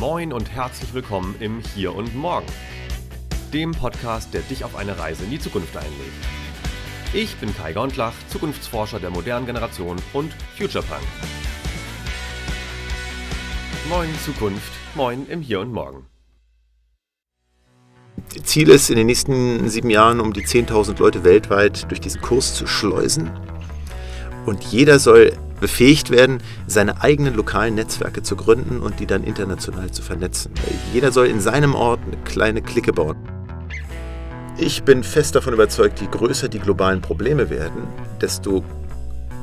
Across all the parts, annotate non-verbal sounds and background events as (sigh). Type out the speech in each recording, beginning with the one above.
Moin und herzlich willkommen im Hier und Morgen, dem Podcast, der dich auf eine Reise in die Zukunft einlädt. Ich bin Kai Gondlach, Zukunftsforscher der modernen Generation und Futurepunk. Moin Zukunft, moin im Hier und Morgen. Ziel ist, in den nächsten sieben Jahren um die 10.000 Leute weltweit durch diesen Kurs zu schleusen. Und jeder soll befähigt werden, seine eigenen lokalen Netzwerke zu gründen und die dann international zu vernetzen. Jeder soll in seinem Ort eine kleine Clique bauen. Ich bin fest davon überzeugt, je größer die globalen Probleme werden, desto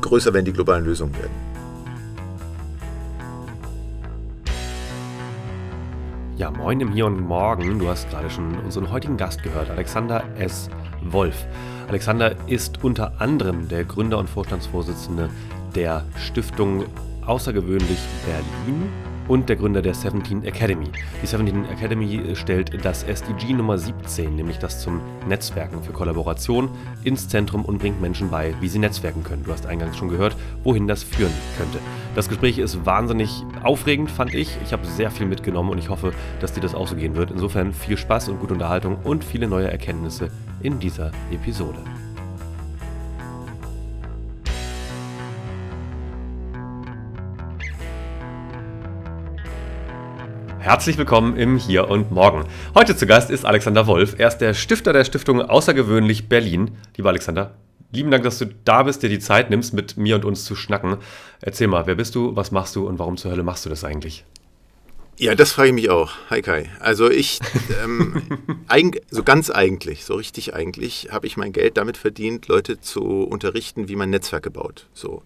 größer werden die globalen Lösungen werden. Ja, moin im Hier und Morgen. Du hast gerade schon unseren heutigen Gast gehört, Alexander S. Wolf. Alexander ist unter anderem der Gründer und Vorstandsvorsitzende der Stiftung Außergewöhnlich Berlin und der Gründer der 17 Academy. Die 17 Academy stellt das SDG Nummer 17, nämlich das zum Netzwerken für Kollaboration, ins Zentrum und bringt Menschen bei, wie sie netzwerken können. Du hast eingangs schon gehört, wohin das führen könnte. Das Gespräch ist wahnsinnig aufregend, fand ich. Ich habe sehr viel mitgenommen und ich hoffe, dass dir das auch so gehen wird. Insofern viel Spaß und gute Unterhaltung und viele neue Erkenntnisse in dieser Episode. Herzlich willkommen im Hier und Morgen. Heute zu Gast ist Alexander Wolf. Er ist der Stifter der Stiftung Außergewöhnlich Berlin. Lieber Alexander, lieben Dank, dass du da bist, dir die Zeit nimmst, mit mir und uns zu schnacken. Erzähl mal, wer bist du, was machst du und warum zur Hölle machst du das eigentlich? Ja, das frage ich mich auch. Hi Kai. Also ich, ähm, (laughs) so ganz eigentlich, so richtig eigentlich, habe ich mein Geld damit verdient, Leute zu unterrichten, wie man Netzwerke baut. So.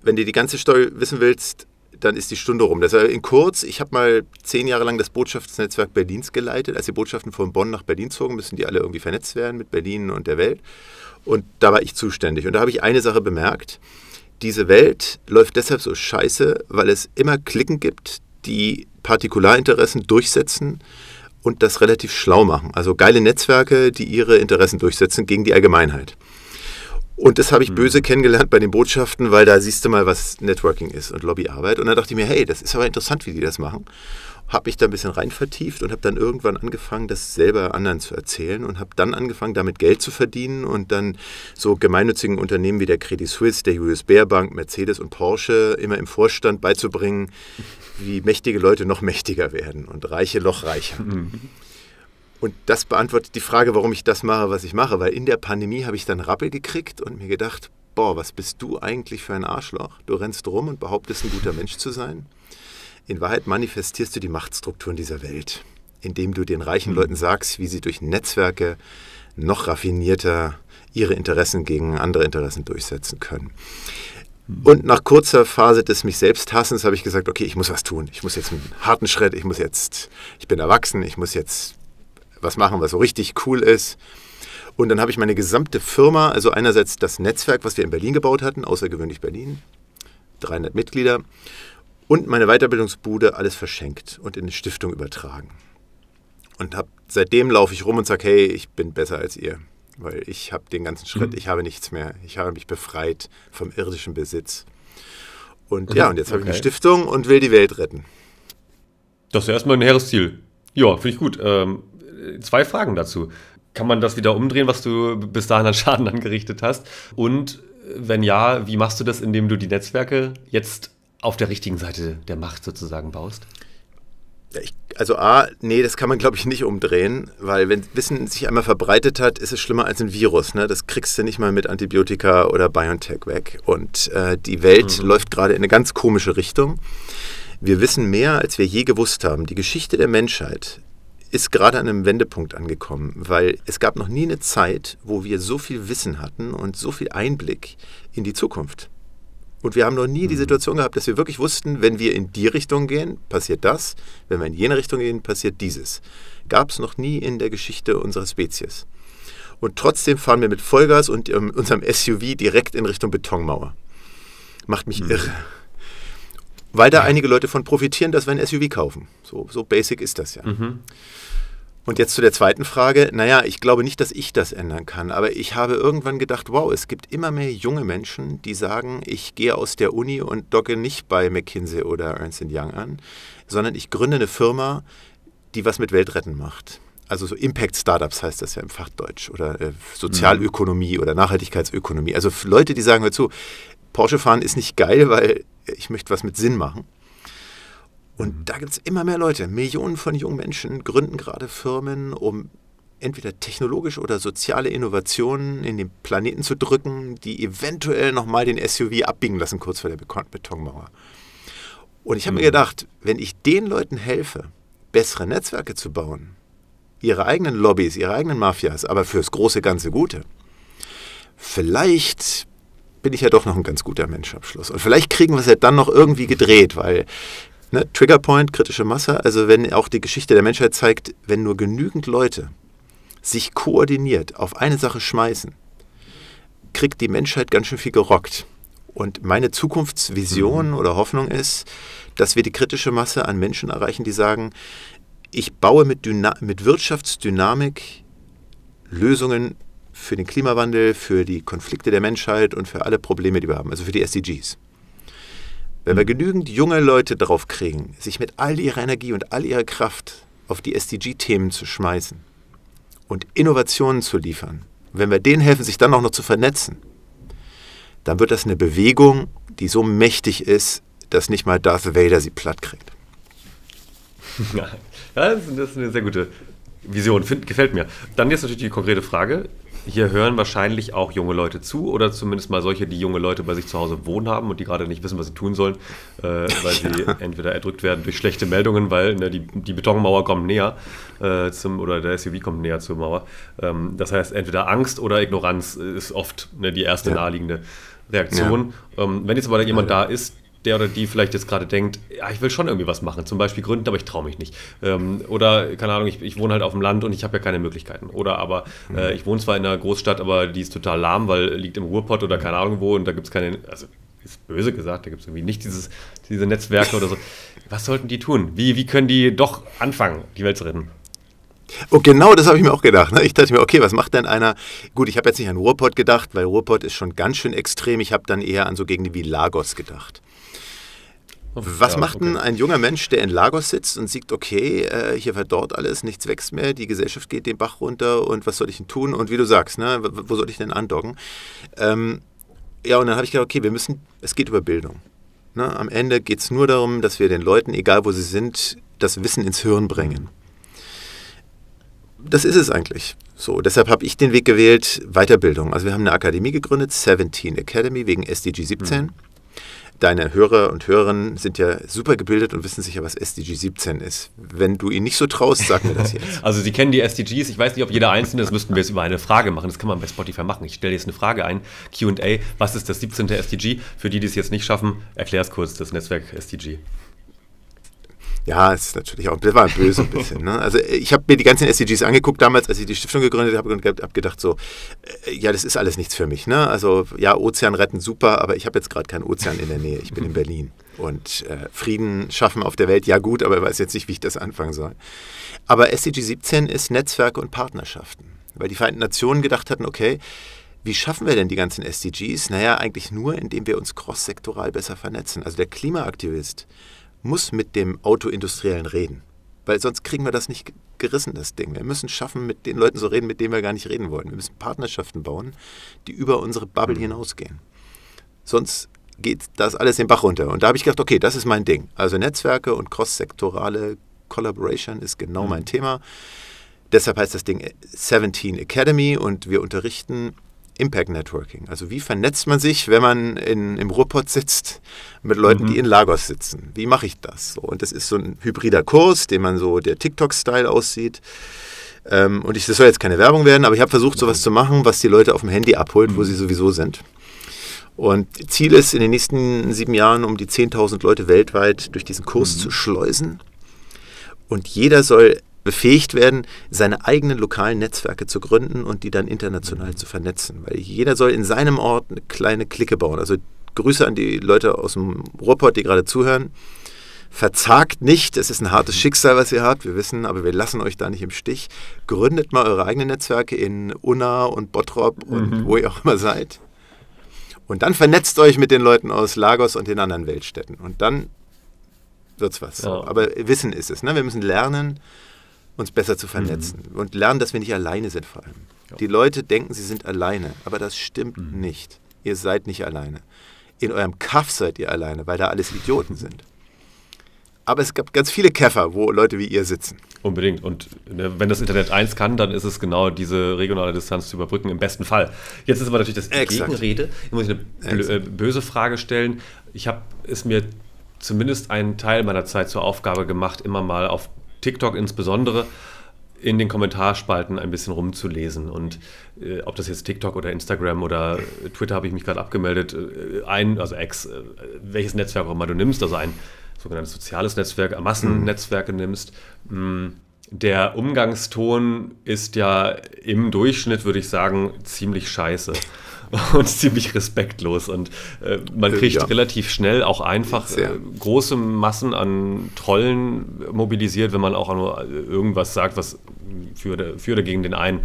Wenn du die ganze Story wissen willst, dann ist die Stunde rum. Das in kurz, ich habe mal zehn Jahre lang das Botschaftsnetzwerk Berlins geleitet. Als die Botschaften von Bonn nach Berlin zogen, müssen die alle irgendwie vernetzt werden mit Berlin und der Welt. Und da war ich zuständig. Und da habe ich eine Sache bemerkt. Diese Welt läuft deshalb so scheiße, weil es immer Klicken gibt, die Partikularinteressen durchsetzen und das relativ schlau machen. Also geile Netzwerke, die ihre Interessen durchsetzen gegen die Allgemeinheit. Und das habe ich mhm. böse kennengelernt bei den Botschaften, weil da siehst du mal, was Networking ist und Lobbyarbeit. Und dann dachte ich mir, hey, das ist aber interessant, wie die das machen. Habe mich da ein bisschen rein vertieft und habe dann irgendwann angefangen, das selber anderen zu erzählen und habe dann angefangen, damit Geld zu verdienen und dann so gemeinnützigen Unternehmen wie der Credit Suisse, der US Bear Bank, Mercedes und Porsche immer im Vorstand beizubringen, wie mächtige Leute noch mächtiger werden und Reiche noch reicher. Und das beantwortet die Frage, warum ich das mache, was ich mache. Weil in der Pandemie habe ich dann Rappel gekriegt und mir gedacht, boah, was bist du eigentlich für ein Arschloch? Du rennst rum und behauptest, ein guter Mensch zu sein. In Wahrheit manifestierst du die Machtstrukturen dieser Welt, indem du den reichen Leuten sagst, wie sie durch Netzwerke noch raffinierter ihre Interessen gegen andere Interessen durchsetzen können. Und nach kurzer Phase des mich selbst Hassens habe ich gesagt, okay, ich muss was tun. Ich muss jetzt einen harten Schritt, ich muss jetzt, ich bin erwachsen, ich muss jetzt was machen, was so richtig cool ist. Und dann habe ich meine gesamte Firma, also einerseits das Netzwerk, was wir in Berlin gebaut hatten, außergewöhnlich Berlin, 300 Mitglieder, und meine Weiterbildungsbude alles verschenkt und in eine Stiftung übertragen. Und hab, seitdem laufe ich rum und sage, hey, ich bin besser als ihr, weil ich habe den ganzen Schritt, mhm. ich habe nichts mehr, ich habe mich befreit vom irdischen Besitz. Und ja, und jetzt habe okay. ich eine Stiftung und will die Welt retten. Das ist erstmal ein hehres Ziel. Ja, finde ich gut. Ähm, zwei Fragen dazu. Kann man das wieder umdrehen, was du bis dahin an Schaden (laughs) angerichtet hast? Und wenn ja, wie machst du das, indem du die Netzwerke jetzt auf der richtigen Seite der Macht sozusagen baust? Also A, nee, das kann man glaube ich nicht umdrehen, weil wenn Wissen sich einmal verbreitet hat, ist es schlimmer als ein Virus. Ne? Das kriegst du nicht mal mit Antibiotika oder BioNTech weg. Und äh, die Welt mhm. läuft gerade in eine ganz komische Richtung. Wir wissen mehr, als wir je gewusst haben. Die Geschichte der Menschheit ist gerade an einem Wendepunkt angekommen, weil es gab noch nie eine Zeit, wo wir so viel Wissen hatten und so viel Einblick in die Zukunft. Und wir haben noch nie die mhm. Situation gehabt, dass wir wirklich wussten, wenn wir in die Richtung gehen, passiert das, wenn wir in jene Richtung gehen, passiert dieses. Gab es noch nie in der Geschichte unserer Spezies. Und trotzdem fahren wir mit Vollgas und unserem SUV direkt in Richtung Betonmauer. Macht mich mhm. irre. Weil da einige Leute von profitieren, dass wir ein SUV kaufen. So, so basic ist das ja. Mhm. Und jetzt zu der zweiten Frage. Naja, ich glaube nicht, dass ich das ändern kann, aber ich habe irgendwann gedacht, wow, es gibt immer mehr junge Menschen, die sagen, ich gehe aus der Uni und docke nicht bei McKinsey oder Ernst Young an, sondern ich gründe eine Firma, die was mit Weltretten macht. Also so Impact-Startups heißt das ja im Fachdeutsch oder äh, Sozialökonomie mhm. oder Nachhaltigkeitsökonomie. Also Leute, die sagen, hör zu, Porsche fahren ist nicht geil, weil ich möchte was mit Sinn machen. Und mhm. da gibt es immer mehr Leute, Millionen von jungen Menschen gründen gerade Firmen, um entweder technologische oder soziale Innovationen in den Planeten zu drücken, die eventuell nochmal den SUV abbiegen lassen, kurz vor der Betonmauer. Und ich habe mhm. mir gedacht, wenn ich den Leuten helfe, bessere Netzwerke zu bauen, ihre eigenen Lobbys, ihre eigenen Mafias, aber fürs große ganze Gute, vielleicht bin ich ja doch noch ein ganz guter Mensch am Schluss. Und vielleicht kriegen wir es ja dann noch irgendwie gedreht, weil Ne, Triggerpoint, kritische Masse, also wenn auch die Geschichte der Menschheit zeigt, wenn nur genügend Leute sich koordiniert auf eine Sache schmeißen, kriegt die Menschheit ganz schön viel gerockt. Und meine Zukunftsvision mhm. oder Hoffnung ist, dass wir die kritische Masse an Menschen erreichen, die sagen, ich baue mit, Dyna mit Wirtschaftsdynamik Lösungen für den Klimawandel, für die Konflikte der Menschheit und für alle Probleme, die wir haben, also für die SDGs. Wenn wir genügend junge Leute drauf kriegen, sich mit all ihrer Energie und all ihrer Kraft auf die SDG-Themen zu schmeißen und Innovationen zu liefern, wenn wir denen helfen, sich dann auch noch zu vernetzen, dann wird das eine Bewegung, die so mächtig ist, dass nicht mal Darth Vader sie platt kriegt. (laughs) Ja, das ist eine sehr gute Vision, Find, gefällt mir. Dann jetzt natürlich die konkrete Frage hier hören wahrscheinlich auch junge Leute zu oder zumindest mal solche, die junge Leute bei sich zu Hause wohnen haben und die gerade nicht wissen, was sie tun sollen, äh, weil sie (laughs) entweder erdrückt werden durch schlechte Meldungen, weil ne, die, die Betonmauer kommt näher äh, zum, oder der SUV kommt näher zur Mauer. Ähm, das heißt, entweder Angst oder Ignoranz ist oft ne, die erste ja. naheliegende Reaktion. Ja. Ähm, wenn jetzt aber jemand da ist, der oder die vielleicht jetzt gerade denkt, ja, ich will schon irgendwie was machen, zum Beispiel gründen, aber ich traue mich nicht. Ähm, oder, keine Ahnung, ich, ich, wohne halt auf dem Land und ich habe ja keine Möglichkeiten. Oder aber äh, ich wohne zwar in einer Großstadt, aber die ist total lahm, weil liegt im Ruhrpott oder keine Ahnung wo und da gibt es keine, also ist böse gesagt, da gibt es irgendwie nicht dieses, diese Netzwerke oder so. Was sollten die tun? Wie, wie können die doch anfangen, die Welt zu retten? Und genau das habe ich mir auch gedacht. Ne? Ich dachte mir, okay, was macht denn einer? Gut, ich habe jetzt nicht an Ruhrpott gedacht, weil Ruhrpott ist schon ganz schön extrem. Ich habe dann eher an so Gegenden wie Lagos gedacht. Was ja, macht okay. denn ein junger Mensch, der in Lagos sitzt und sieht, okay, äh, hier verdorrt alles, nichts wächst mehr, die Gesellschaft geht den Bach runter und was soll ich denn tun? Und wie du sagst, ne, wo soll ich denn andocken? Ähm, ja, und dann habe ich gedacht, okay, wir müssen, es geht über Bildung. Ne? Am Ende geht es nur darum, dass wir den Leuten, egal wo sie sind, das Wissen ins Hirn bringen. Das ist es eigentlich. So, deshalb habe ich den Weg gewählt, Weiterbildung. Also wir haben eine Akademie gegründet, 17 Academy, wegen SDG 17. Mhm. Deine Hörer und Hörerinnen sind ja super gebildet und wissen sicher, was SDG 17 ist. Wenn du ihnen nicht so traust, sag mir das jetzt. (laughs) Also sie kennen die SDGs. Ich weiß nicht, ob jeder einzelne, das müssten wir jetzt über eine Frage machen. Das kann man bei Spotify machen. Ich stelle jetzt eine Frage ein. Q&A. Was ist das 17. SDG? Für die, die es jetzt nicht schaffen, erklär es kurz, das Netzwerk SDG. Ja, es ist natürlich auch, das war böse ein (laughs) bisschen. Ne? Also ich habe mir die ganzen SDGs angeguckt damals, als ich die Stiftung gegründet habe und habe gedacht so, äh, ja, das ist alles nichts für mich. Ne? Also ja, Ozean retten super, aber ich habe jetzt gerade keinen Ozean in der Nähe. Ich bin in Berlin. Und äh, Frieden schaffen auf der Welt, ja gut, aber ich weiß jetzt nicht, wie ich das anfangen soll. Aber SDG 17 ist Netzwerke und Partnerschaften. Weil die Vereinten Nationen gedacht hatten, okay, wie schaffen wir denn die ganzen SDGs? Naja, eigentlich nur, indem wir uns cross-sektoral besser vernetzen. Also der Klimaaktivist muss mit dem Autoindustriellen reden. Weil sonst kriegen wir das nicht gerissen, das Ding. Wir müssen schaffen, mit den Leuten zu reden, mit denen wir gar nicht reden wollen. Wir müssen Partnerschaften bauen, die über unsere Bubble mhm. hinausgehen. Sonst geht das alles den Bach runter. Und da habe ich gedacht, okay, das ist mein Ding. Also Netzwerke und cross-sektorale Collaboration ist genau mhm. mein Thema. Deshalb heißt das Ding 17 Academy und wir unterrichten Impact Networking. Also wie vernetzt man sich, wenn man in, im Ruhrpott sitzt mit Leuten, mhm. die in Lagos sitzen? Wie mache ich das? So, und das ist so ein hybrider Kurs, den man so der TikTok-Style aussieht. Ähm, und ich, das soll jetzt keine Werbung werden, aber ich habe versucht, sowas zu machen, was die Leute auf dem Handy abholt, mhm. wo sie sowieso sind. Und Ziel ist, in den nächsten sieben Jahren um die 10.000 Leute weltweit durch diesen Kurs mhm. zu schleusen. Und jeder soll befähigt werden, seine eigenen lokalen Netzwerke zu gründen und die dann international zu vernetzen. Weil jeder soll in seinem Ort eine kleine Clique bauen. Also Grüße an die Leute aus dem Ruhrpott, die gerade zuhören. Verzagt nicht, es ist ein hartes Schicksal, was ihr habt, wir wissen, aber wir lassen euch da nicht im Stich. Gründet mal eure eigenen Netzwerke in Unna und Bottrop und Mhm. wo ihr auch immer seid. Und dann vernetzt euch mit den Leuten aus Lagos und den anderen Weltstädten. Und dann wird's was. Ja. Aber Wissen ist es. Ne? Wir müssen lernen, uns besser zu vernetzen. Und lernen, dass wir nicht alleine sind vor allem. Die Leute denken, sie sind alleine. Aber das stimmt nicht. Ihr seid nicht alleine. In eurem Kaff seid ihr alleine, weil da alles Idioten sind. Aber es gab ganz viele Käfer, wo Leute wie ihr sitzen. Unbedingt. Und ne, wenn das Internet eins kann, dann ist es genau diese regionale Distanz zu überbrücken, im besten Fall. Jetzt ist aber natürlich das Exakt. Gegenrede. Jetzt muss ich eine äh, böse Frage stellen. Ich habe es mir zumindest einen Teil meiner Zeit zur Aufgabe gemacht, immer mal auf TikTok insbesondere in den Kommentarspalten ein bisschen rumzulesen. Und äh, ob das jetzt TikTok oder Instagram oder äh, Twitter habe ich mich gerade abgemeldet, äh, ein, also X, äh, welches Netzwerk auch immer du nimmst, also ein sogenanntes soziales Netzwerk, Massennetzwerke nimmst. mh, Der Umgangston ist ja im Durchschnitt, würde ich sagen, ziemlich scheiße. (laughs) Und ziemlich respektlos. Und äh, man kriegt Ja. relativ schnell auch einfach äh, große Massen an Trollen mobilisiert, wenn man auch nur irgendwas sagt, was für, oder- für oder gegen den einen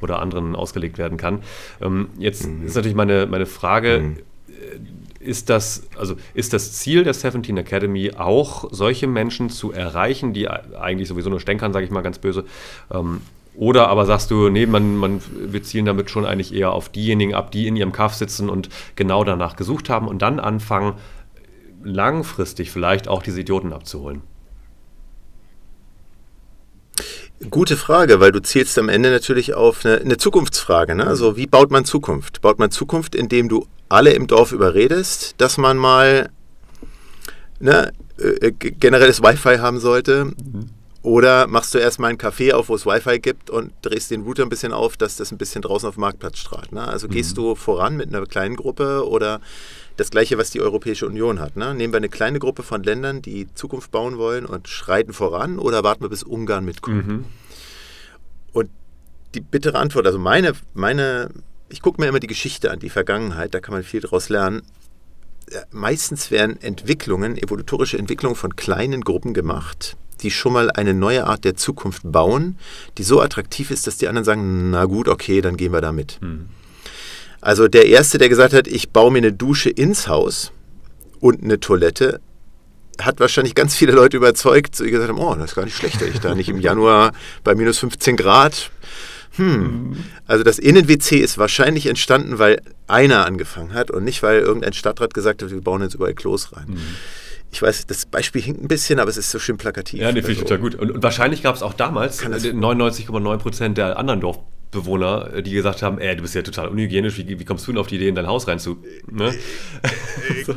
oder anderen ausgelegt werden kann. Ähm, jetzt ist natürlich meine, meine Frage, äh, ist das, also ist das Ziel der 17 Academy auch, solche Menschen zu erreichen, die eigentlich sowieso nur stänkern, sage ich mal ganz böse, ähm, oder aber sagst du, nee, man, man, wir zielen damit schon eigentlich eher auf diejenigen ab, die in ihrem Kaff sitzen und genau danach gesucht haben und dann anfangen, langfristig vielleicht auch diese Idioten abzuholen. Gute Frage, weil du zielst am Ende natürlich auf eine, eine Zukunftsfrage. Ne? Also wie baut man Zukunft? Baut man Zukunft, indem du alle im Dorf überredest, dass man mal ne, äh, g- generelles Wi-Fi haben sollte? Oder machst du erstmal einen Café auf, wo es Wi-Fi gibt und drehst den Router ein bisschen auf, dass das ein bisschen draußen auf dem Marktplatz strahlt? Ne? Also gehst du voran mit einer kleinen Gruppe oder das Gleiche, was die Europäische Union hat. Ne? Nehmen wir eine kleine Gruppe von Ländern, die Zukunft bauen wollen und schreiten voran oder warten wir, bis Ungarn mitkommt? Und die bittere Antwort, also meine, meine ich gucke mir immer die Geschichte an, die Vergangenheit, da kann man viel daraus lernen. Ja, Meistens werden Entwicklungen, evolutorische Entwicklungen von kleinen Gruppen gemacht, die schon mal eine neue Art der Zukunft bauen, die so attraktiv ist, dass die anderen sagen, na gut, okay, dann gehen wir da mit. Also der Erste, der gesagt hat, ich baue mir eine Dusche ins Haus und eine Toilette, hat wahrscheinlich ganz viele Leute überzeugt, die gesagt haben, oh, das ist gar nicht schlecht, ich da nicht im Januar bei minus 15 Grad. Hm. Also das Innen-WC ist wahrscheinlich entstanden, weil einer angefangen hat und nicht, weil irgendein Stadtrat gesagt hat, wir bauen jetzt überall Klos rein. Ich weiß, das Beispiel hinkt ein bisschen, aber es ist so schön plakativ. Ja, nee, finde ich Also, total gut. Und, und wahrscheinlich gab es auch damals Kann das- äh, 99,9 Prozent der anderen Dorfbewohner, äh, die gesagt haben, ey, du bist ja total unhygienisch, wie, wie kommst du denn auf die Idee, in dein Haus rein zu... Ne? (laughs) so.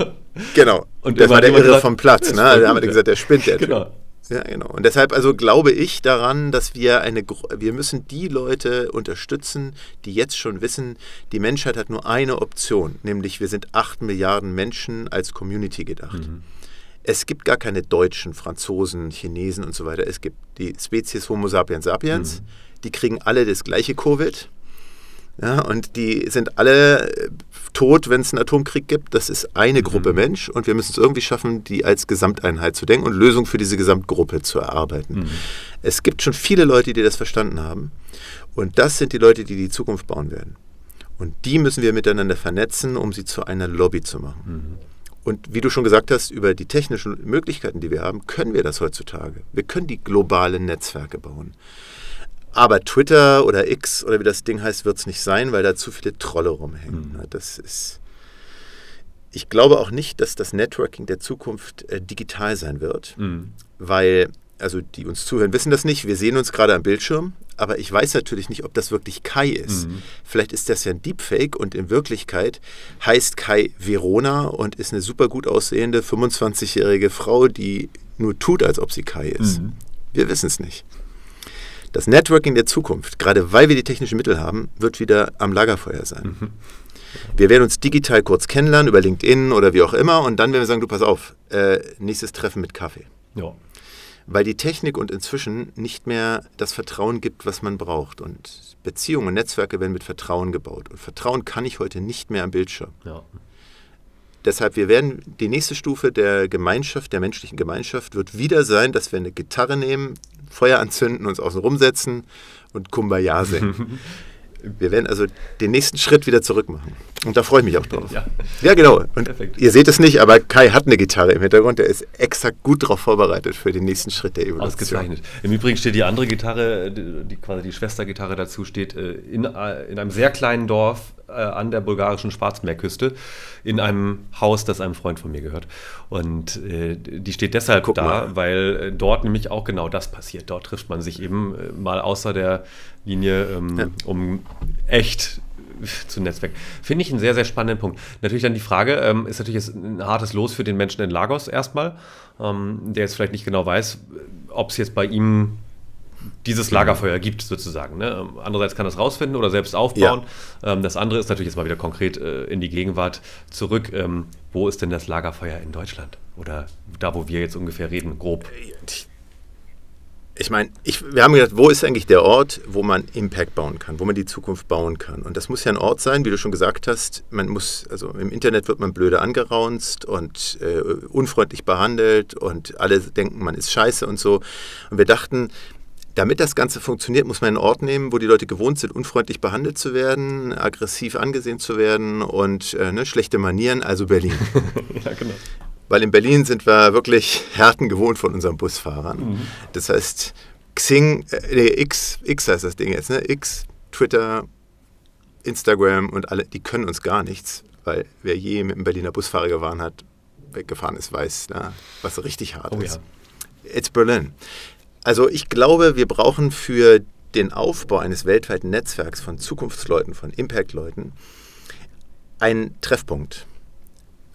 Genau. Und das war der Irre gesagt, vom Platz. Ne? Da haben wir gesagt, der spinnt der (laughs) Typ. Genau. Ja, genau. Und deshalb also glaube ich daran, dass wir eine, wir müssen die Leute unterstützen, die jetzt schon wissen, die Menschheit hat nur eine Option, nämlich wir sind acht Milliarden Menschen als Community gedacht. Es gibt gar keine Deutschen, Franzosen, Chinesen und so weiter. Es gibt die Spezies Homo sapiens sapiens. Die kriegen alle das gleiche Covid. Ja, und die sind alle äh, tot, wenn es einen Atomkrieg gibt. Das ist eine Gruppe Mensch und wir müssen es irgendwie schaffen, die als Gesamteinheit zu denken und Lösungen für diese Gesamtgruppe zu erarbeiten. Es gibt schon viele Leute, die das verstanden haben und das sind die Leute, die die Zukunft bauen werden. Und die müssen wir miteinander vernetzen, um sie zu einer Lobby zu machen. Und wie du schon gesagt hast, über die technischen Möglichkeiten, die wir haben, können wir das heutzutage. Wir können die globalen Netzwerke bauen. Aber Twitter oder X oder wie das Ding heißt, wird es nicht sein, weil da zu viele Trolle rumhängen. Ne, Das ist. Ich glaube auch nicht, dass das Networking der Zukunft äh, digital sein wird, weil, also die uns zuhören, wissen das nicht. Wir sehen uns gerade am Bildschirm, aber ich weiß natürlich nicht, ob das wirklich Kai ist. Vielleicht ist das ja ein Deepfake und in Wirklichkeit heißt Kai Verona und ist eine super gut aussehende 25-jährige Frau, die nur tut, als ob sie Kai ist. Wir wissen es nicht. Das Networking der Zukunft, gerade weil wir die technischen Mittel haben, wird wieder am Lagerfeuer sein. Wir werden uns digital kurz kennenlernen über LinkedIn oder wie auch immer und dann werden wir sagen, du pass auf, äh, nächstes Treffen mit Kaffee. Ja. Weil die Technik und inzwischen nicht mehr das Vertrauen gibt, was man braucht. Und Beziehungen und Netzwerke werden mit Vertrauen gebaut. Und Vertrauen kann ich heute nicht mehr am Bildschirm. ja. deshalb, wir werden, die nächste Stufe der Gemeinschaft, der menschlichen Gemeinschaft, wird wieder sein, dass wir eine Gitarre nehmen, Feuer anzünden, uns außen rumsetzen und Kumbaya singen. (laughs) Wir werden also den nächsten Schritt wieder zurück machen. Und da freue ich mich auch drauf. Ja, ja genau. Und Perfekt. ihr seht es nicht, aber Kai hat eine Gitarre im Hintergrund. Der ist exakt gut darauf vorbereitet für den nächsten Schritt der Evolution. Ausgezeichnet. Im Übrigen steht die andere Gitarre, die quasi die Schwestergitarre dazu, steht äh, in, äh, in einem sehr kleinen Dorf äh, an der bulgarischen Schwarzmeerküste in einem Haus, das einem Freund von mir gehört. Und äh, die steht deshalb Guck da, mal. weil äh, dort nämlich auch genau das passiert. Dort trifft man sich eben äh, mal außer der Linie, ähm, ja. um echt zu Netzwerk. Finde ich einen sehr, sehr spannenden Punkt. Natürlich dann die Frage, ähm, ist natürlich ein hartes Los für den Menschen in Lagos erstmal, ähm, der jetzt vielleicht nicht genau weiß, ob es jetzt bei ihm dieses Lagerfeuer gibt, sozusagen. Ne? Andererseits kann das rausfinden oder selbst aufbauen. Ja. Ähm, das andere ist natürlich jetzt mal wieder konkret äh, in die Gegenwart zurück. Ähm, wo ist denn das Lagerfeuer in Deutschland? Oder da, wo wir jetzt ungefähr reden, grob? Ich meine, wir haben gedacht, wo ist eigentlich der Ort, wo man Impact bauen kann, wo man die Zukunft bauen kann? Und das muss ja ein Ort sein, wie du schon gesagt hast. Man muss, also im Internet wird man blöde angeraunzt und äh, unfreundlich behandelt und alle denken, man ist scheiße und so. Und wir dachten, damit das Ganze funktioniert, muss man einen Ort nehmen, wo die Leute gewohnt sind, unfreundlich behandelt zu werden, aggressiv angesehen zu werden und äh, ne, schlechte Manieren, also Berlin. (laughs) ja, genau. Weil in Berlin sind wir wirklich Härten gewohnt von unseren Busfahrern. Mhm. Das heißt, Xing, äh, X, X heißt das Ding jetzt, ne? X, Twitter, Instagram und alle, die können uns gar nichts, weil wer je mit einem Berliner Busfahrer gefahren hat, weggefahren ist, weiß, na, was richtig hart oh, ist. Ja. It's Berlin. Also ich glaube, wir brauchen für den Aufbau eines weltweiten Netzwerks von Zukunftsleuten, von Impact-Leuten, einen Treffpunkt.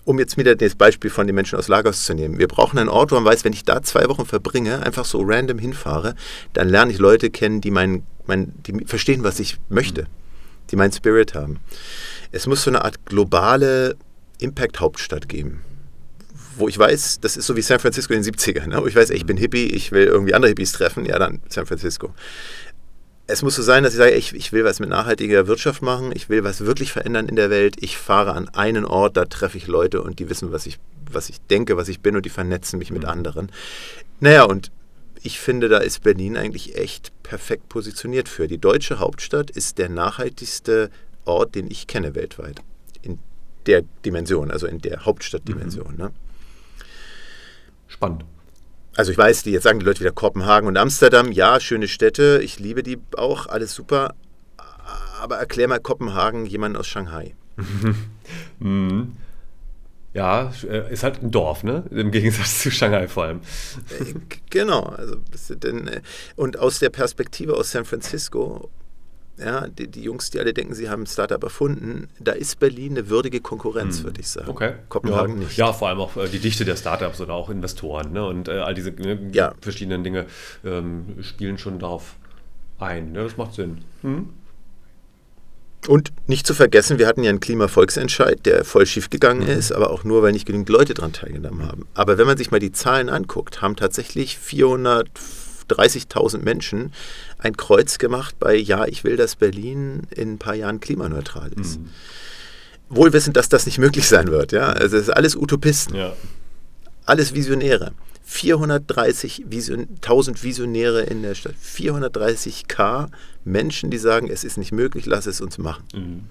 Um jetzt wieder das Beispiel von den Menschen aus Lagos zu nehmen. Wir brauchen einen Ort, wo man weiß, wenn ich da zwei Wochen verbringe, einfach so random hinfahre, dann lerne ich Leute kennen, die, mein, mein, die verstehen, was ich möchte, die meinen Spirit haben. Es muss so eine Art globale Impact-Hauptstadt geben wo ich weiß, das ist so wie San Francisco in den 70ern, ne? wo ich weiß, ich bin Hippie, ich will irgendwie andere Hippies treffen, ja, dann San Francisco. Es muss so sein, dass ich sage, ich, ich will was mit nachhaltiger Wirtschaft machen, ich will was wirklich verändern in der Welt, ich fahre an einen Ort, da treffe ich Leute und die wissen, was ich, was ich denke, was ich bin und die vernetzen mich mit mhm. anderen. Naja, und ich finde, da ist Berlin eigentlich echt perfekt positioniert für. Die deutsche Hauptstadt ist der nachhaltigste Ort, den ich kenne weltweit. In der Dimension, also in der Hauptstadtdimension. Mhm. Ne? Spannend. Also ich weiß, die jetzt sagen die Leute wieder Kopenhagen und Amsterdam, ja, schöne Städte, ich liebe die auch, alles super. Aber erklär mal Kopenhagen jemand aus Shanghai. (laughs) mhm. Ja, äh, ist halt ein Dorf, ne? Im Gegensatz zu Shanghai vor allem. Äh, genau, also denn, äh, und aus der Perspektive aus San Francisco ja, die, die, Jungs, die alle denken, sie haben ein Startup erfunden, da ist Berlin eine würdige Konkurrenz, hm. würde ich sagen. Okay. Kopenhagen ja. nicht. Ja, vor allem auch äh, die Dichte der Startups oder auch Investoren ne? und äh, all diese ne, ja. verschiedenen Dinge ähm, spielen schon darauf ein. Ne? Das macht Sinn. Hm? Und nicht zu vergessen, wir hatten ja einen Klimavolksentscheid, der voll schief gegangen mhm. ist, aber auch nur, weil nicht genügend Leute daran teilgenommen haben. Aber wenn man sich mal die Zahlen anguckt, haben tatsächlich 400 30.000 Menschen ein Kreuz gemacht bei Ja, ich will, dass Berlin in ein paar Jahren klimaneutral ist. Mhm. Wohl wissend, dass das nicht möglich sein wird. Ja? Also es ist alles Utopisten. Ja. Alles Visionäre. 430.000 Visionäre in der Stadt. 430k Menschen, die sagen, es ist nicht möglich, lass es uns machen. Mhm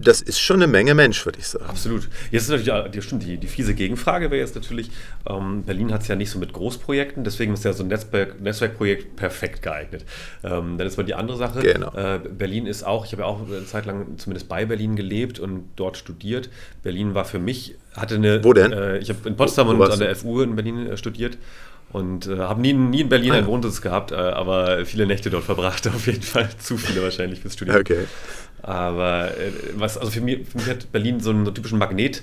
das ist schon eine Menge Mensch, würde ich sagen. Absolut. Jetzt ist natürlich die, stimmt, die, die fiese Gegenfrage wäre jetzt natürlich, ähm, Berlin hat es ja nicht so mit Großprojekten, deswegen ist ja so ein Netzwerk, Netzwerkprojekt perfekt geeignet. Ähm, dann ist mal die andere Sache. Genau. Äh, Berlin ist auch, ich habe ja auch eine Zeit lang zumindest bei Berlin gelebt und dort studiert. Berlin war für mich, hatte eine. Wo denn? Äh, ich habe in Potsdam wo, und an der FU in Berlin äh, studiert und äh, habe nie, nie in Berlin ah, einen Wohnsitz gehabt, äh, aber viele Nächte dort verbracht, (laughs) auf jeden Fall. Zu viele wahrscheinlich fürs Studium. Okay. Aber äh, was, also für mich, für mich hat Berlin so einen, so typischen Magnet.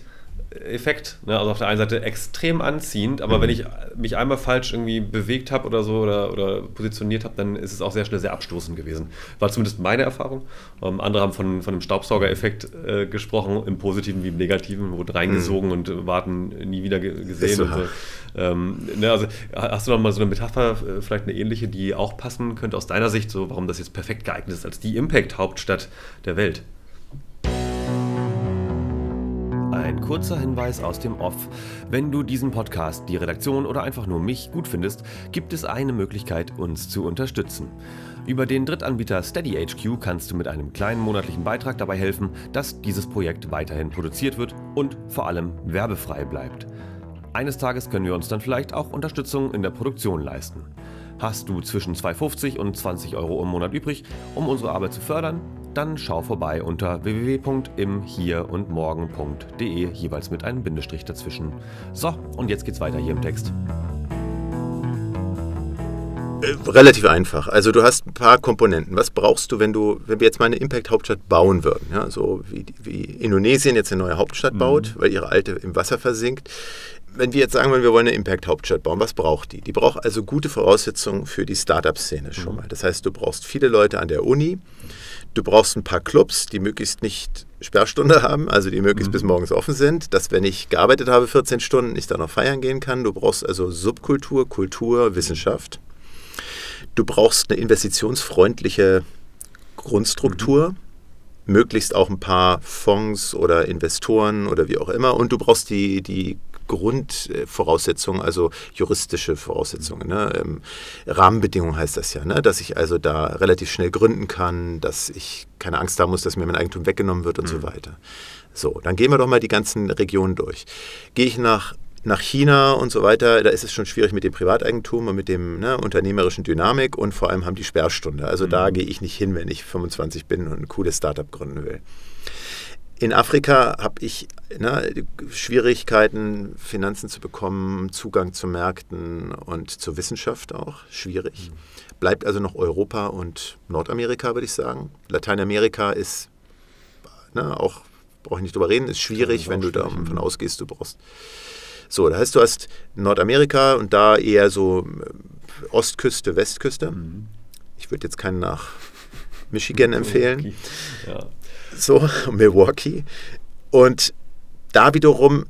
Effekt. Ne? Also auf der einen Seite extrem anziehend, aber mhm. wenn ich mich einmal falsch irgendwie bewegt habe oder so oder, oder positioniert habe, dann ist es auch sehr schnell sehr abstoßend gewesen. War zumindest meine Erfahrung. Ähm, andere haben von, von einem Staubsaugereffekt äh, gesprochen, im Positiven wie im Negativen, wurden reingesogen mhm. und warten nie wieder gesehen. Und so. ähm, ne, also hast du noch mal so eine Metapher, äh, vielleicht eine ähnliche, die auch passen könnte aus deiner Sicht, so warum das jetzt perfekt geeignet ist als die Impact-Hauptstadt der Welt? Ein kurzer Hinweis aus dem Off. Wenn du diesen Podcast, die Redaktion oder einfach nur mich gut findest, gibt es eine Möglichkeit, uns zu unterstützen. Über den Drittanbieter SteadyHQ kannst du mit einem kleinen monatlichen Beitrag dabei helfen, dass dieses Projekt weiterhin produziert wird und vor allem werbefrei bleibt. Eines Tages können wir uns dann vielleicht auch Unterstützung in der Produktion leisten. Hast du zwischen 2,50 und 20 Euro im Monat übrig, um unsere Arbeit zu fördern? Dann schau vorbei unter www.imhierundmorgen.de, jeweils mit einem Bindestrich dazwischen. So, und jetzt geht's weiter hier im Text. Äh, relativ einfach. Also du hast ein paar Komponenten. Was brauchst du, wenn du, wenn wir jetzt mal eine Impact-Hauptstadt bauen würden? Ja, so wie, wie Indonesien jetzt eine neue Hauptstadt mhm. baut, weil ihre alte im Wasser versinkt wenn wir jetzt sagen wollen, wir wollen eine Impact-Hauptstadt bauen, was braucht die? Die braucht also gute Voraussetzungen für die Startup-Szene schon mhm. mal. Das heißt, du brauchst viele Leute an der Uni, du brauchst ein paar Clubs, die möglichst nicht Sperrstunde (laughs) haben, also die möglichst mhm. bis morgens offen sind, dass wenn ich gearbeitet habe 14 Stunden, ich dann noch feiern gehen kann. Du brauchst also Subkultur, Kultur, Wissenschaft. Du brauchst eine investitionsfreundliche Grundstruktur. Mhm möglichst auch ein paar Fonds oder Investoren oder wie auch immer. Und du brauchst die, die Grundvoraussetzungen, also juristische Voraussetzungen. Ne? Ähm, Rahmenbedingungen heißt das ja, ne? dass ich also da relativ schnell gründen kann, dass ich keine Angst haben muss, dass mir mein Eigentum weggenommen wird und mhm. so weiter. So, dann gehen wir doch mal die ganzen Regionen durch. Gehe ich nach nach China und so weiter, da ist es schon schwierig mit dem Privateigentum und mit dem ne, unternehmerischen Dynamik und vor allem haben die Sperrstunde. Also mhm. da gehe ich nicht hin, wenn ich 25 bin und ein cooles Startup gründen will. In Afrika habe ich ne, Schwierigkeiten, Finanzen zu bekommen, Zugang zu Märkten und zur Wissenschaft auch. Schwierig. Mhm. Bleibt also noch Europa und Nordamerika, würde ich sagen. Lateinamerika ist ne, auch, brauche ich nicht drüber reden, ist schwierig, wenn du davon mhm. ausgehst, du brauchst. So, das heißt, du hast Nordamerika und da eher so äh, Ostküste, Westküste. Mhm. Ich würde jetzt keinen nach Michigan empfehlen. Ja so, (laughs) Milwaukee. Und da wiederum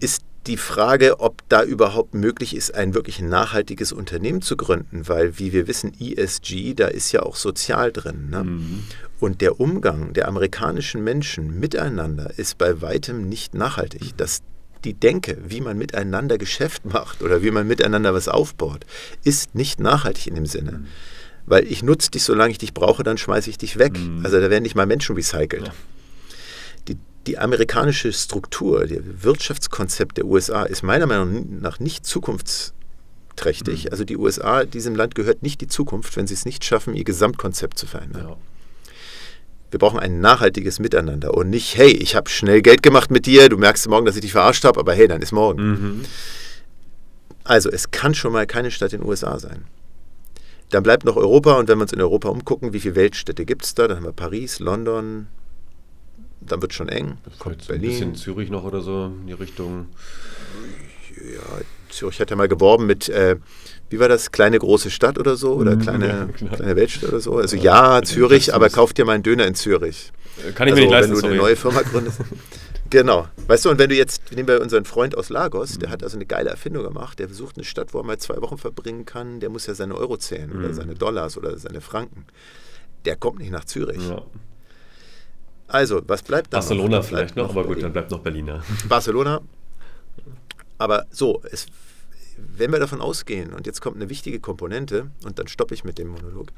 ist die Frage, ob da überhaupt möglich ist, ein wirklich nachhaltiges Unternehmen zu gründen, weil, wie wir wissen, ESG, da ist ja auch sozial drin. Ne? Mhm. Und der Umgang der amerikanischen Menschen miteinander ist bei weitem nicht nachhaltig. Das, die Denke, wie man miteinander Geschäft macht oder wie man miteinander was aufbaut, ist nicht nachhaltig in dem Sinne. Mhm weil ich nutze dich, solange ich dich brauche, dann schmeiße ich dich weg. Mhm. Also da werden nicht mal Menschen recycelt. Ja. Die, die amerikanische Struktur, das Wirtschaftskonzept der USA ist meiner Meinung nach nicht zukunftsträchtig. Mhm. Also die USA, diesem Land gehört nicht die Zukunft, wenn sie es nicht schaffen, ihr Gesamtkonzept zu verändern. Ja. Wir brauchen ein nachhaltiges Miteinander und nicht, hey, ich habe schnell Geld gemacht mit dir, du merkst morgen, dass ich dich verarscht habe, aber hey, dann ist morgen. Mhm. Also es kann schon mal keine Stadt in den USA sein. Dann bleibt noch Europa und wenn wir uns in Europa umgucken, wie viele Weltstädte gibt es da? Dann haben wir Paris, London, dann wird es schon eng. Kommt Berlin. Ein bisschen Zürich noch oder so in die Richtung. Ja, Zürich hat ja mal geworben mit, äh, wie war das, kleine große Stadt oder so? Oder mhm, kleine, ja, kleine Weltstadt oder so? Also ja, ja Zürich, aber kauf dir mal einen Döner in Zürich. Kann ich also, mir nicht leisten, wenn du eine neue Firma gründest. (laughs) Genau. Weißt du, und wenn du jetzt, nehmen wir unseren Freund aus Lagos, der hat also eine geile Erfindung gemacht, der versucht eine Stadt, wo er mal zwei Wochen verbringen kann, der muss ja seine Euro zählen mhm. oder seine Dollars oder seine Franken. Der kommt nicht nach Zürich. Ja. Also, was bleibt da? Barcelona noch? vielleicht noch, aber gut, dann bleibt noch Berliner. Barcelona. Aber so, es, wenn wir davon ausgehen, und jetzt kommt eine wichtige Komponente, und dann stoppe ich mit dem Monolog,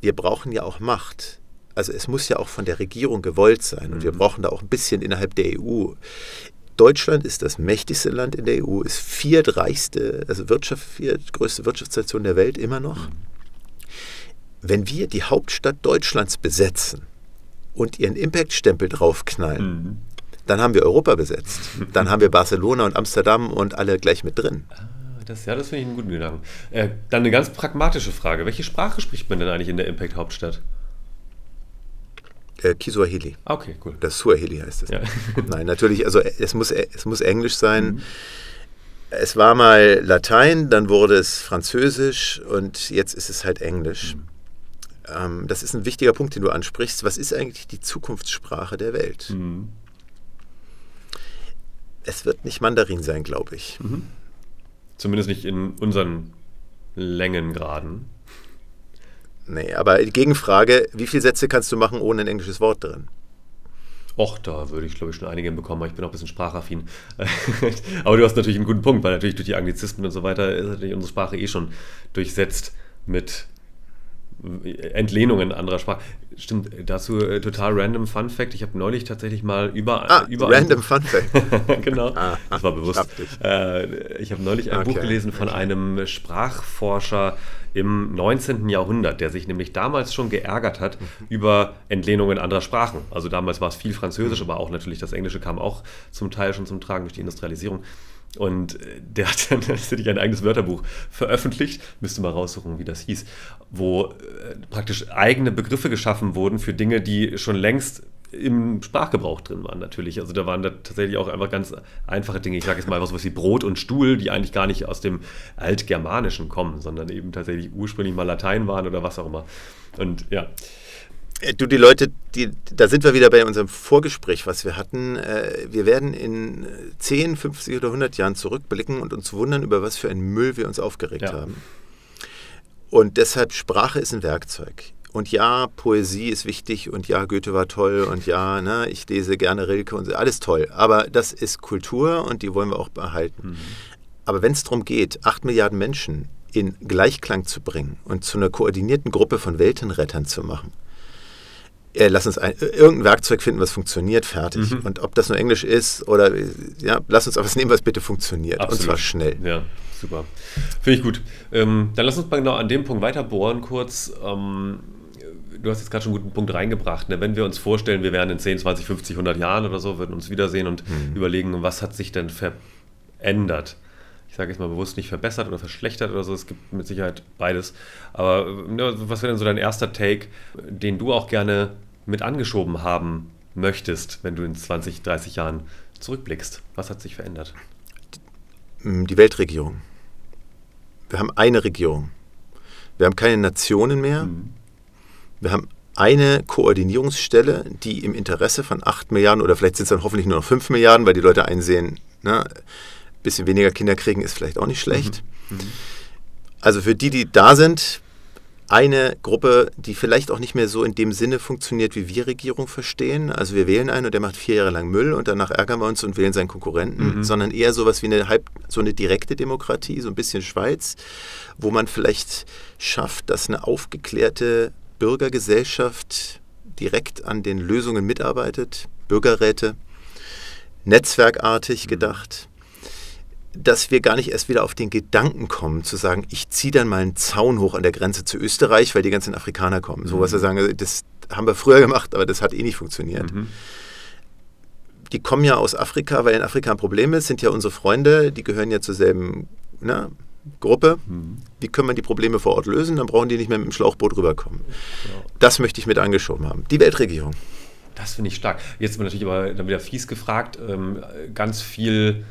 wir brauchen ja auch Macht also es muss ja auch von der Regierung gewollt sein. Und wir mhm. brauchen da auch ein bisschen innerhalb der EU. Deutschland ist das mächtigste Land in der EU, ist viertreichste, also Wirtschaft, viertgrößte Wirtschaftsnation der Welt immer noch. Mhm. Wenn wir die Hauptstadt Deutschlands besetzen und ihren Impact-Stempel draufknallen, mhm. dann haben wir Europa besetzt. Dann haben wir Barcelona und Amsterdam und alle gleich mit drin. Ah, das, ja, das finde ich einen guten Gedanken. Äh, dann eine ganz pragmatische Frage. Welche Sprache spricht man denn eigentlich in der Impact-Hauptstadt? Äh, Kiswahili. Okay, cool. Das Swahili heißt es. Ja. (laughs) Nein, natürlich, also es muss, es muss Englisch sein. Mhm. Es war mal Latein, dann wurde es Französisch und jetzt ist es halt Englisch. Mhm. Ähm, das ist ein wichtiger Punkt, den du ansprichst. Was ist eigentlich die Zukunftssprache der Welt? Mhm. Es wird nicht Mandarin sein, glaube ich. Mhm. Zumindest nicht in unseren Längengraden. Nee, aber die Gegenfrage, wie viele Sätze kannst du machen ohne ein englisches Wort drin? Och, da würde ich, glaube ich, schon einige hinbekommen, aber ich bin auch ein bisschen sprachaffin. (laughs) aber du hast natürlich einen guten Punkt, weil natürlich durch die Anglizismen und so weiter ist natürlich unsere Sprache eh schon durchsetzt mit Entlehnungen anderer Sprachen. Stimmt, dazu äh, total random Fun Fact. Ich habe neulich tatsächlich mal über. Ah, über random ein, Fun Fact. (laughs) genau, ah, das war bewusst. Äh, ich habe neulich ein okay, Buch gelesen von okay. einem Sprachforscher im 19. Jahrhundert, der sich nämlich damals schon geärgert hat mhm. über Entlehnungen anderer Sprachen. Also damals war es viel Französisch, mhm. aber auch natürlich das Englische kam auch zum Teil schon zum Tragen durch die Industrialisierung. Und äh, der hat dann (laughs) tatsächlich ein eigenes Wörterbuch veröffentlicht, müsste mal raussuchen, wie das hieß, wo äh, praktisch eigene Begriffe geschaffen wurden für Dinge, die schon längst im Sprachgebrauch drin waren natürlich. Also da waren da tatsächlich auch einfach ganz einfache Dinge. Ich sage jetzt mal was wie Brot und Stuhl, die eigentlich gar nicht aus dem Altgermanischen kommen, sondern eben tatsächlich ursprünglich mal Latein waren oder was auch immer. Und ja, du, die Leute, die, da sind wir wieder bei unserem Vorgespräch, was wir hatten. Äh, wir werden in 10, 50 oder 100 Jahren zurückblicken und uns wundern, über was für einen Müll wir uns aufgeregt ja. haben. Und deshalb, Sprache ist ein Werkzeug. Und ja, Poesie ist wichtig und ja, Goethe war toll und ja, ne, ich lese gerne Rilke und alles toll. Aber das ist Kultur und die wollen wir auch behalten. Mhm. Aber wenn es darum geht, 8 Milliarden Menschen in Gleichklang zu bringen und zu einer koordinierten Gruppe von Weltenrettern zu machen, äh, lass uns ein, irgendein Werkzeug finden, was funktioniert, fertig. Mhm. Und ob das nur Englisch ist oder, ja, lass uns etwas nehmen, was bitte funktioniert. Absolut. Und zwar schnell. Ja, super. Finde ich gut. Ähm, dann lass uns mal genau an dem Punkt weiter bohren, kurz. Ähm, du hast jetzt gerade schon einen guten Punkt reingebracht. Ne? Wenn wir uns vorstellen, wir wären in 10, 20, 50, 100 Jahren oder so, würden uns wiedersehen und mhm. überlegen, was hat sich denn verändert? ich sage jetzt mal bewusst nicht verbessert oder verschlechtert oder so, es gibt mit Sicherheit beides. Aber ne, was wäre denn so dein erster Take, den du auch gerne mit angeschoben haben möchtest, wenn du in 20, 30 Jahren zurückblickst? Was hat sich verändert? Die Weltregierung. Wir haben eine Regierung. Wir haben keine Nationen mehr. Mhm. Wir haben eine Koordinierungsstelle, die im Interesse von 8 Milliarden oder vielleicht sind es dann hoffentlich nur noch 5 Milliarden, weil die Leute einsehen, ne, bisschen weniger Kinder kriegen ist vielleicht auch nicht schlecht. Mhm. Mhm. Also für die, die da sind, eine Gruppe, die vielleicht auch nicht mehr so in dem Sinne funktioniert, wie wir Regierung verstehen. Also wir wählen einen und der macht vier Jahre lang Müll und danach ärgern wir uns und wählen seinen Konkurrenten, mhm. sondern eher sowas wie eine halb, so eine direkte Demokratie, so ein bisschen Schweiz, wo man vielleicht schafft, dass eine aufgeklärte Bürgergesellschaft direkt an den Lösungen mitarbeitet, Bürgerräte, netzwerkartig mhm. gedacht dass wir gar nicht erst wieder auf den Gedanken kommen, zu sagen, ich ziehe dann mal einen Zaun hoch an der Grenze zu Österreich, weil die ganzen Afrikaner kommen. Mhm. So was wir sagen, das haben wir früher gemacht, aber das hat eh nicht funktioniert. Mhm. Die kommen ja aus Afrika, weil in Afrika ein Problem ist, sind ja unsere Freunde, die gehören ja zur selben ne, Gruppe. Mhm. Wie können wir die Probleme vor Ort lösen? Dann brauchen die nicht mehr mit dem Schlauchboot rüberkommen. Ja. Das möchte ich mit angeschoben haben. Die Weltregierung. Das finde ich stark. Jetzt wird natürlich aber dann wieder fies gefragt. Ähm, ganz viel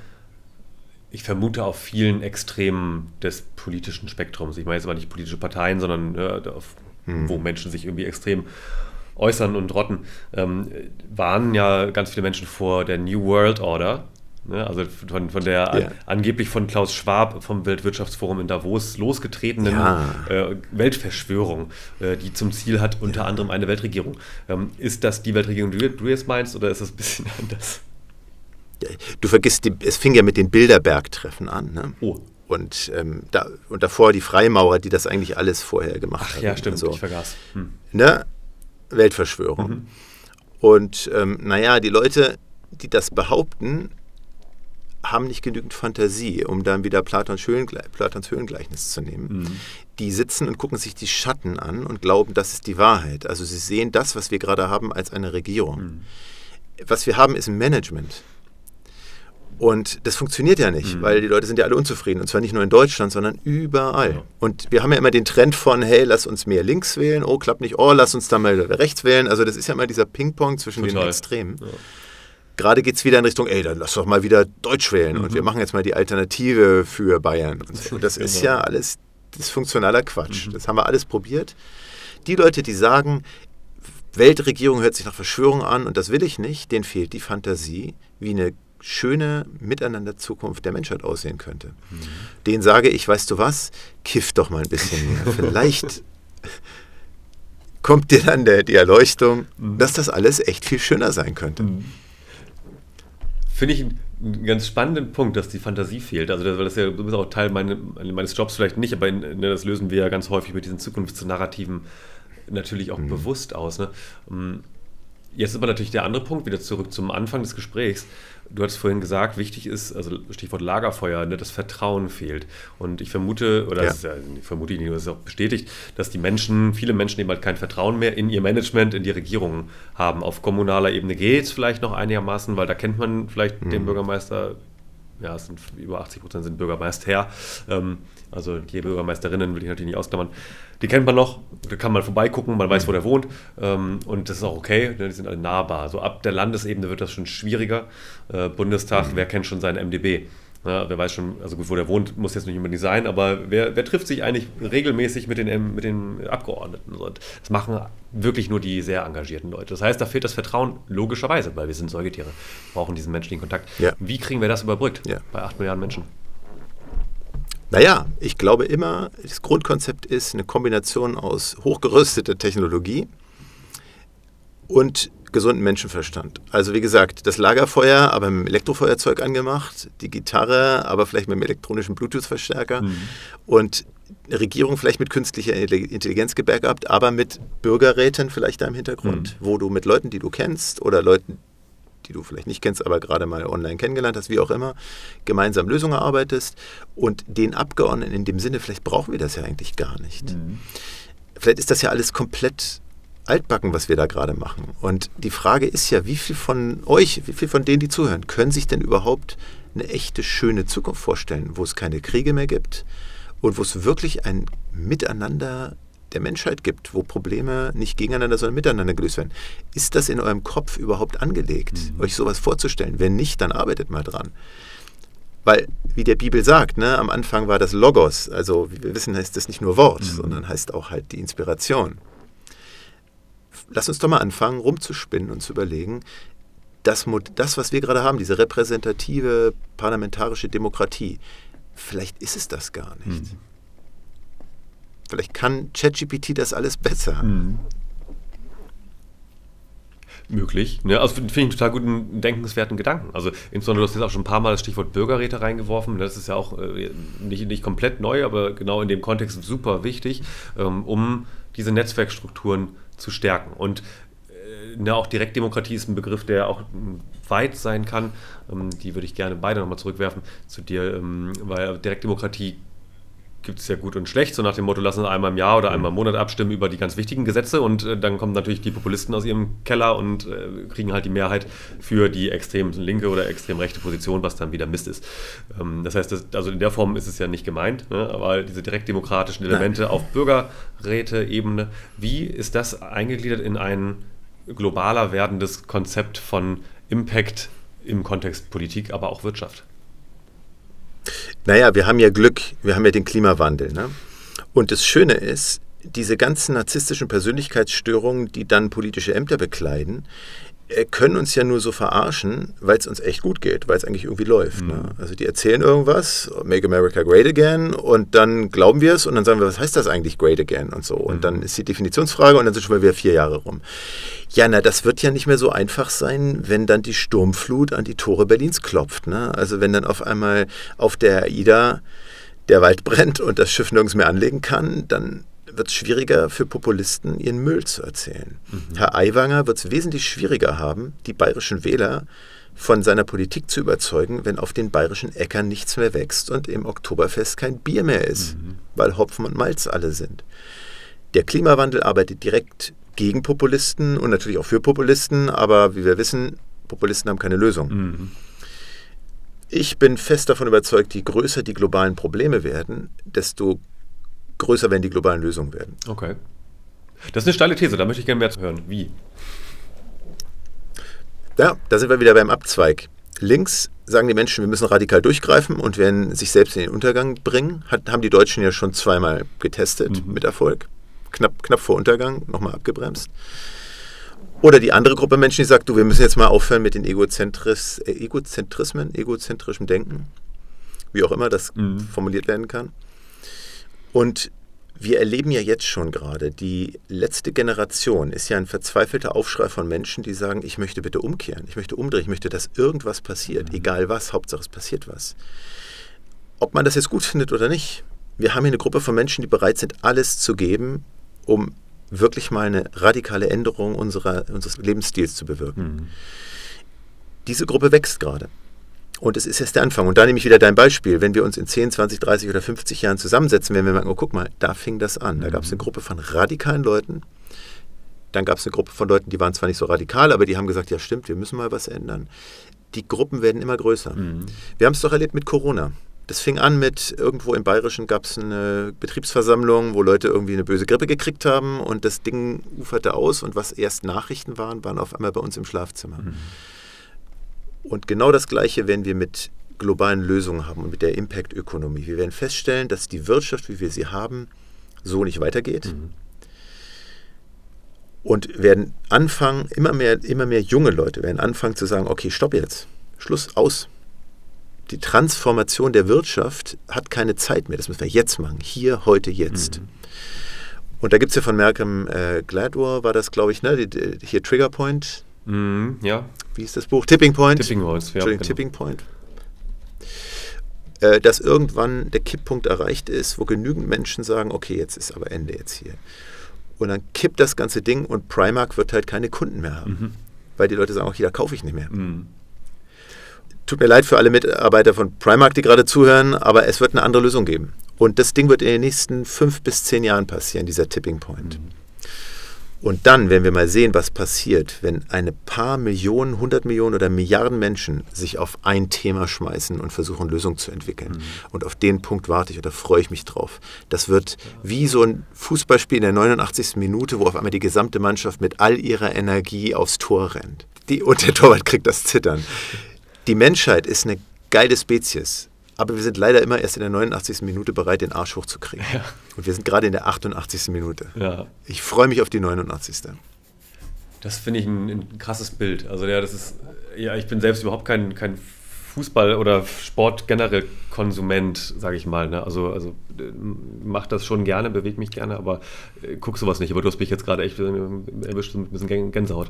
ich vermute auf vielen Extremen des politischen Spektrums. Ich meine jetzt aber nicht politische Parteien, sondern äh, auf, hm. wo Menschen sich irgendwie extrem äußern und rotten, ähm, waren ja ganz viele Menschen vor der New World Order. Ne? Also von, von der yeah. an, angeblich von Klaus Schwab vom Weltwirtschaftsforum in Davos losgetretenen ja. äh, Weltverschwörung, äh, die zum Ziel hat, unter ja. anderem eine Weltregierung. Ähm, ist das die Weltregierung, die du jetzt meinst, oder ist das ein bisschen (laughs) anders? Du vergisst, die, es fing ja mit den Bilderberg-Treffen an. Ne? Oh. Und, ähm, da, und davor die Freimaurer, die das eigentlich alles vorher gemacht Ach, haben. Ja, stimmt, also, ich vergaß. Hm. Ne? Weltverschwörung. Mhm. Und ähm, naja, die Leute, die das behaupten, haben nicht genügend Fantasie, um dann wieder Platons, Höhlengle Platons Höhlengleichnis zu nehmen. Mhm. Die sitzen und gucken sich die Schatten an und glauben, das ist die Wahrheit. Also sie sehen das, was wir gerade haben, als eine Regierung. Mhm. Was wir haben, ist ein Management. Und das funktioniert ja nicht, mhm. weil die Leute sind ja alle unzufrieden. Und zwar nicht nur in Deutschland, sondern überall. Ja. Und wir haben ja immer den Trend von, hey, lass uns mehr links wählen, oh, klappt nicht, oh, lass uns dann mal rechts wählen. Also das ist ja immer dieser Ping-Pong zwischen Total. den Extremen. Ja. Gerade geht es wieder in Richtung, ey, dann lass doch mal wieder Deutsch wählen. Mhm. Und wir machen jetzt mal die Alternative für Bayern. Und, so. und das genau. ist ja alles dysfunktionaler Quatsch. Mhm. Das haben wir alles probiert. Die Leute, die sagen, Weltregierung hört sich nach Verschwörung an und das will ich nicht, denen fehlt die Fantasie, wie eine schöne Miteinander-Zukunft der Menschheit aussehen könnte. Mhm. Den sage ich, weißt du was, kiff doch mal ein bisschen mehr. (laughs) Vielleicht kommt dir dann der, die Erleuchtung, mhm. dass das alles echt viel schöner sein könnte. Mhm. Finde ich einen ganz spannenden Punkt, dass die Fantasie fehlt. Also, das, weil das ja du bist auch Teil meine, meines Jobs vielleicht nicht, aber in, ne, das lösen wir ja ganz häufig mit diesen Zukunftsnarrativen natürlich auch mhm. bewusst aus. Ne? Jetzt ist aber natürlich der andere Punkt, wieder zurück zum Anfang des Gesprächs du hattest vorhin gesagt, wichtig ist, also Stichwort Lagerfeuer, ne, das Vertrauen fehlt. Und ich vermute, oder ja. ja, vermute ich das ist auch bestätigt, dass die Menschen, viele Menschen eben halt kein Vertrauen mehr in ihr Management, in die Regierung haben. Auf kommunaler Ebene geht es vielleicht noch einigermaßen, weil da kennt man vielleicht mhm. den Bürgermeister ja, es sind über 80 Prozent sind Bürgermeister. Ähm, also die Bürgermeisterinnen will ich natürlich nicht ausklammern. Die kennt man noch, da kann man vorbeigucken, man weiß, wo der wohnt. Ähm, und das ist auch okay, ne, die sind alle nahbar. So ab der Landesebene wird das schon schwieriger. Äh, Bundestag, mhm. wer kennt schon seinen MDB? Ja, wer weiß schon, also gut, wo der wohnt, muss jetzt nicht unbedingt sein, aber wer, wer trifft sich eigentlich regelmäßig mit den, mit den Abgeordneten? Und das machen wirklich nur die sehr engagierten Leute. Das heißt, da fehlt das Vertrauen logischerweise, weil wir sind Säugetiere, brauchen diesen menschlichen Kontakt. Ja. Wie kriegen wir das überbrückt ja. bei 8 Milliarden Menschen? Naja, ich glaube immer, das Grundkonzept ist eine Kombination aus hochgerüsteter Technologie und gesunden Menschenverstand. Also wie gesagt, das Lagerfeuer, aber mit dem Elektrofeuerzeug angemacht, die Gitarre, aber vielleicht mit einem elektronischen Bluetooth-Verstärker mhm. und eine Regierung vielleicht mit künstlicher Intelligenz gebackupt, aber mit Bürgerräten vielleicht da im Hintergrund, mhm. wo du mit Leuten, die du kennst oder Leuten, die du vielleicht nicht kennst, aber gerade mal online kennengelernt hast, wie auch immer, gemeinsam Lösungen erarbeitest und den Abgeordneten in dem Sinne, vielleicht brauchen wir das ja eigentlich gar nicht. Mhm. Vielleicht ist das ja alles komplett altbacken, was wir da gerade machen. Und die Frage ist ja, wie viel von euch, wie viel von denen, die zuhören, können sich denn überhaupt eine echte, schöne Zukunft vorstellen, wo es keine Kriege mehr gibt und wo es wirklich ein Miteinander der Menschheit gibt, wo Probleme nicht gegeneinander, sondern miteinander gelöst werden. Ist das in eurem Kopf überhaupt angelegt, mhm. euch sowas vorzustellen? Wenn nicht, dann arbeitet mal dran. Weil, wie der Bibel sagt, ne, am Anfang war das Logos, also wie wir wissen, heißt das nicht nur Wort, mhm. sondern heißt auch halt die Inspiration lass uns doch mal anfangen, rumzuspinnen und zu überlegen, das, das, was wir gerade haben, diese repräsentative parlamentarische Demokratie, vielleicht ist es das gar nicht. Mhm. Vielleicht kann ChatGPT das alles besser. Mhm. Möglich. Ne? Also finde ich einen total guten, denkenswerten Gedanken. Also insbesondere, du hast jetzt auch schon ein paar Mal das Stichwort Bürgerräte reingeworfen. Das ist ja auch äh, nicht, nicht komplett neu, aber genau in dem Kontext super wichtig, ähm, um diese Netzwerkstrukturen zu stärken. Und äh, ne, auch Direktdemokratie ist ein Begriff, der auch weit sein kann. Ähm, die würde ich gerne beide nochmal zurückwerfen zu dir, ähm, weil Direktdemokratie gibt es ja gut und schlecht, so nach dem Motto, lassen uns einmal im Jahr oder einmal im Monat abstimmen über die ganz wichtigen Gesetze und äh, dann kommen natürlich die Populisten aus ihrem Keller und äh, kriegen halt die Mehrheit für die extrem linke oder extrem rechte Position, was dann wieder Mist ist. Ähm, das heißt, das, also in der Form ist es ja nicht gemeint, ne? aber diese direktdemokratischen Elemente Nein. auf Bürgerräte-Ebene, wie ist das eingegliedert in ein globaler werdendes Konzept von Impact im Kontext Politik, aber auch Wirtschaft? Naja, wir haben ja Glück, wir haben ja den Klimawandel. Ne? Und das Schöne ist, diese ganzen narzisstischen Persönlichkeitsstörungen, die dann politische Ämter bekleiden, können uns ja nur so verarschen, weil es uns echt gut geht, weil es eigentlich irgendwie läuft. Ne? Mhm. Ne? Also die erzählen irgendwas, Make America Great Again, und dann glauben wir es und dann sagen wir, was heißt das eigentlich Great Again und so. Und mhm. dann ist die Definitionsfrage und dann sind schon mal wieder vier Jahre rum. Ja, na, das wird ja nicht mehr so einfach sein, wenn dann die Sturmflut an die Tore Berlins klopft. Ne? Also wenn dann auf einmal auf der AIDA der Wald brennt und das Schiff nirgends mehr anlegen kann, dann wird es schwieriger für Populisten, ihren Müll zu erzählen. Mhm. Herr Aiwanger wird es wesentlich schwieriger haben, die bayerischen Wähler von seiner Politik zu überzeugen, wenn auf den bayerischen Äckern nichts mehr wächst und im Oktoberfest kein Bier mehr ist, mhm. weil Hopfen und Malz alle sind. Der Klimawandel arbeitet direkt gegen Populisten und natürlich auch für Populisten, aber wie wir wissen, Populisten haben keine Lösung. Mhm. Ich bin fest davon überzeugt, je größer die globalen Probleme werden, desto größer werden die globalen Lösungen werden. Okay. Das ist eine steile These, da möchte ich gerne mehr zu hören. Wie? Ja, da sind wir wieder beim Abzweig. Links sagen die Menschen, wir müssen radikal durchgreifen und werden sich selbst in den Untergang bringen. Hat, haben die Deutschen ja schon zweimal getestet mhm. mit Erfolg. Knapp, knapp vor Untergang, nochmal abgebremst. Oder die andere Gruppe Menschen, die sagt, du, wir müssen jetzt mal aufhören mit den Egozentris, äh, Egozentrismen, egozentrischem Denken, wie auch immer das mhm. formuliert werden kann. Und wir erleben ja jetzt schon gerade, die letzte Generation ist ja ein verzweifelter Aufschrei von Menschen, die sagen, ich möchte bitte umkehren, ich möchte umdrehen, ich möchte, dass irgendwas passiert, mhm. egal was, Hauptsache es passiert was. Ob man das jetzt gut findet oder nicht, wir haben hier eine Gruppe von Menschen, die bereit sind, alles zu geben, um wirklich mal eine radikale Änderung unserer, unseres Lebensstils zu bewirken. Mhm. Diese Gruppe wächst gerade. Und es ist erst der Anfang. Und da nehme ich wieder dein Beispiel. Wenn wir uns in 10, 20, 30 oder 50 Jahren zusammensetzen, werden wir merken, oh, guck mal, da fing das an. Da gab es eine mhm. Gruppe von radikalen Leuten. Dann gab es eine Gruppe von Leuten, die waren zwar nicht so radikal, aber die haben gesagt, ja stimmt, wir müssen mal was ändern. Die Gruppen werden immer größer. Mhm. Wir haben es doch erlebt mit Corona. Das fing an mit, irgendwo im Bayerischen gab es eine Betriebsversammlung, wo Leute irgendwie eine böse Grippe gekriegt haben und das Ding uferte aus und was erst Nachrichten waren, waren auf einmal bei uns im Schlafzimmer. Mhm. Und genau das Gleiche werden wir mit globalen Lösungen haben und mit der Impact-Ökonomie. Wir werden feststellen, dass die Wirtschaft, wie wir sie haben, so nicht weitergeht. Mhm. Und werden anfangen, immer mehr, immer mehr junge Leute werden anfangen zu sagen, okay, stopp jetzt, Schluss, aus. Die Transformation der Wirtschaft hat keine Zeit mehr, das müssen wir jetzt machen, hier, heute, jetzt. Mhm. Und da gibt es ja von Malcolm äh, Gladwell, war das, glaube ich, ne, die, die, hier Trigger Mhm, ja wie ist das Buch? Tipping Point. Tipping Point, ja. Genau. Tipping Point. Äh, dass irgendwann der Kipppunkt erreicht ist, wo genügend Menschen sagen, okay, jetzt ist aber Ende jetzt hier. Und dann kippt das ganze Ding und Primark wird halt keine Kunden mehr haben. Mhm. Weil die Leute sagen, okay, da kaufe ich nicht mehr. Mhm. Tut mir leid für alle Mitarbeiter von Primark, die gerade zuhören, aber es wird eine andere Lösung geben. Und das Ding wird in den nächsten fünf bis zehn Jahren passieren, dieser Tipping Point. Mhm. Und dann werden wir mal sehen, was passiert, wenn eine paar Millionen, hundert Millionen oder Milliarden Menschen sich auf ein Thema schmeißen und versuchen, Lösungen zu entwickeln. Mhm. Und auf den Punkt warte ich oder freue ich mich drauf. Das wird wie so ein Fußballspiel in der 89. Minute, wo auf einmal die gesamte Mannschaft mit all ihrer Energie aufs Tor rennt. Die, und der Torwart kriegt das Zittern. Die Menschheit ist eine geile Spezies. Aber wir sind leider immer erst in der 89. Minute bereit, den Arsch hochzukriegen. Ja. Und wir sind gerade in der 88. Minute. Ja. Ich freue mich auf die 89. Das finde ich ein, ein, krasses Bild. Also ja, das ist, ja, ich bin selbst überhaupt kein, kein Fußball- oder Sport generell Konsument, sage ich mal. Ne? Also, also mach das schon gerne, bewege mich gerne, aber äh, guck sowas nicht. Aber du hast mich jetzt gerade echt äh, erwischt mit ein bisschen Gänsehaut.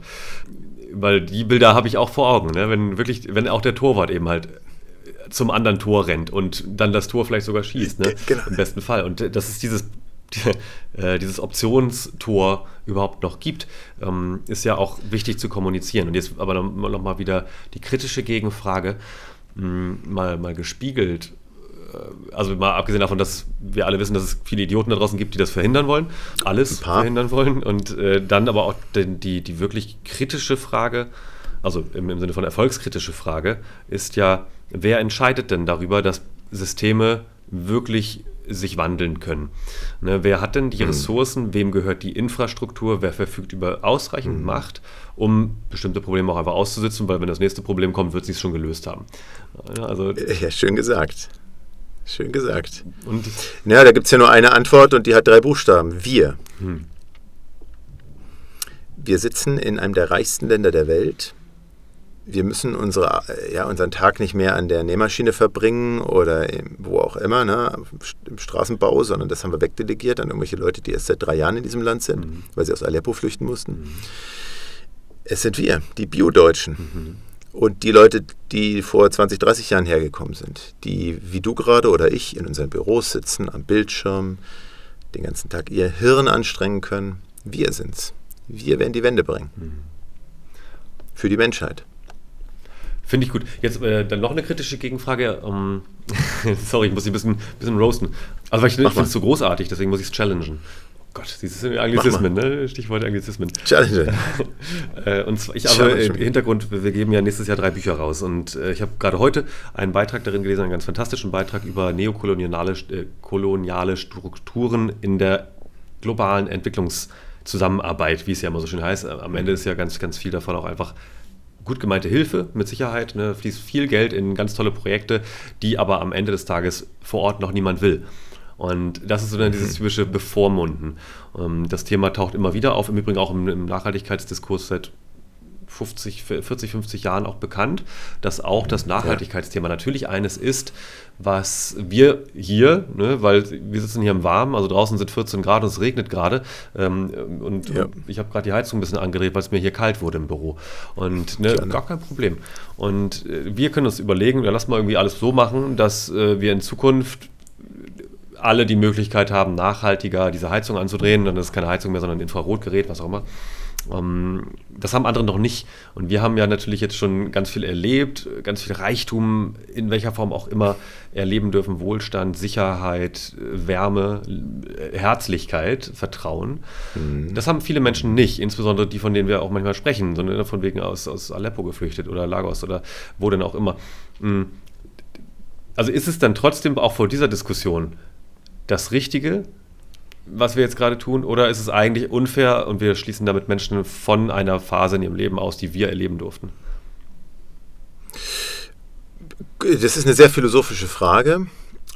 Weil die Bilder habe ich auch vor Augen. Ne? Wenn wirklich, wenn auch der Torwart eben halt zum anderen Tor rennt und dann das Tor vielleicht sogar schießt, ne? Genau. im besten Fall. Und das ist dieses, (laughs) äh, dieses Optionstor überhaupt noch gibt, ähm, ist ja auch wichtig zu kommunizieren. Und jetzt aber nochmal noch wieder die kritische Gegenfrage, mh, hm, mal, mal gespiegelt. Äh, also mal abgesehen davon, dass wir alle wissen, dass es viele Idioten da draußen gibt, die das verhindern wollen, alles verhindern wollen. Und äh, dann aber auch die, die, die wirklich kritische Frage, also im, im Sinne von erfolgskritische Frage, ist ja, wer entscheidet denn darüber, dass Systeme wirklich sich wandeln können. Ne, wer hat denn die mhm. Ressourcen, wem gehört die Infrastruktur, wer verfügt über ausreichend mhm. Macht, um bestimmte Probleme auch einfach auszusitzen, weil wenn das nächste Problem kommt, wird sie es schon gelöst haben. Also, ja, schön gesagt. Schön gesagt. Und ja, da gibt es ja nur eine Antwort und die hat drei Buchstaben. Wir. Mhm. Wir sitzen in einem der reichsten Länder der Welt wir müssen unsere, ja, unseren Tag nicht mehr an der Nähmaschine verbringen oder wo auch immer, ne, im Straßenbau, sondern das haben wir wegdelegiert an irgendwelche Leute, die erst seit drei Jahren in diesem Land sind, mhm. weil sie aus Aleppo flüchten mussten. Mhm. Es sind wir, die Bio-Deutschen. Mhm. Und die Leute, die vor 20, 30 Jahren hergekommen sind, die wie du gerade oder ich in unseren Büros sitzen, am Bildschirm, den ganzen Tag ihr Hirn anstrengen können, wir sind's. Wir werden die Wende bringen. Mhm. Für die Menschheit. Finde ich gut. Jetzt äh, dann noch eine kritische Gegenfrage. Um, (laughs) sorry, ich muss dich ein bisschen, bisschen roasten. Also, weil ich, ich finde es so großartig, deswegen muss ich es challengen. Gott, dieses Anglizismen, ne? Stichwort Anglizismen. Challenge. (laughs) Äh, und zwar, ich aber im Hintergrund, wir geben ja nächstes Jahr drei Bücher raus und äh, ich habe gerade heute einen Beitrag darin gelesen, einen ganz fantastischen Beitrag über neokoloniale äh, koloniale Strukturen in der globalen Entwicklungszusammenarbeit, wie es ja immer so schön heißt. Am Ende ist ja ganz, ganz viel davon auch einfach gut gemeinte Hilfe, mit Sicherheit. Ne, fließt viel Geld in ganz tolle Projekte, die aber am Ende des Tages vor Ort noch niemand will. Und das ist so dann dieses mhm. typische Bevormunden. Ähm, das Thema taucht immer wieder auf, im Übrigen auch im, Nachhaltigkeitsdiskurs seit 50, 40, 50 Jahren auch bekannt, dass auch das Nachhaltigkeitsthema natürlich eines ist, was wir hier, ne, weil wir sitzen hier im Warmen, also draußen sind 14 Grad und es regnet gerade ähm, und, ja. ich habe gerade die Heizung ein bisschen angedreht, weil es mir hier kalt wurde im Büro und ne, gar kein Problem. Und äh, wir können uns überlegen, ja, lass mal irgendwie alles so machen, dass äh, wir in Zukunft alle die Möglichkeit haben, nachhaltiger diese Heizung anzudrehen. Dann ist es keine Heizung mehr, sondern ein Infrarotgerät, was auch immer. Ähm, das haben andere noch nicht. Und wir haben ja natürlich jetzt schon ganz viel erlebt, ganz viel Reichtum, in welcher Form auch immer erleben dürfen. Wohlstand, Sicherheit, Wärme, Herzlichkeit, Vertrauen. Mhm. Das haben viele Menschen nicht, insbesondere die, von denen wir auch manchmal sprechen, sondern von wegen aus, aus Aleppo geflüchtet oder Lagos oder wo denn auch immer. Mhm. Also ist es dann trotzdem auch vor dieser Diskussion das Richtige, was wir jetzt gerade tun, oder ist es eigentlich unfair und wir schließen damit Menschen von einer Phase in ihrem Leben aus, die wir erleben durften? Das ist eine sehr philosophische Frage.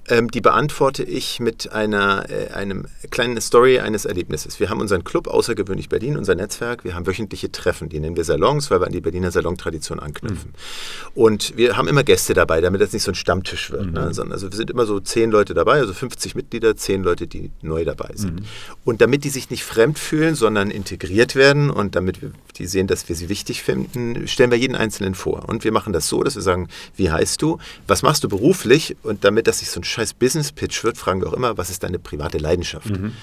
Ähm, die beantworte ich mit einer äh, einem kleinen Story eines Erlebnisses. Wir haben unseren Club Außergewöhnlich Berlin, unser Netzwerk. Wir haben wöchentliche Treffen, die nennen wir Salons, weil wir an die Berliner Salontradition anknüpfen. Mhm. Und wir haben immer Gäste dabei, damit das nicht so ein Stammtisch wird. Ne? Mhm. Ne? Sondern also wir sind immer so zehn Leute dabei, also 50 Mitglieder, zehn Leute, die neu dabei sind. Mhm. Und damit die sich nicht fremd fühlen, sondern integriert werden und damit wir, die sehen, dass wir sie wichtig finden, stellen wir jeden Einzelnen vor. Und wir machen das so, dass wir sagen, wie heißt du, was machst du beruflich? Und damit das sich so ein scheiß Business-Pitch wird, fragen wir auch immer, was ist deine private Leidenschaft? Mhm.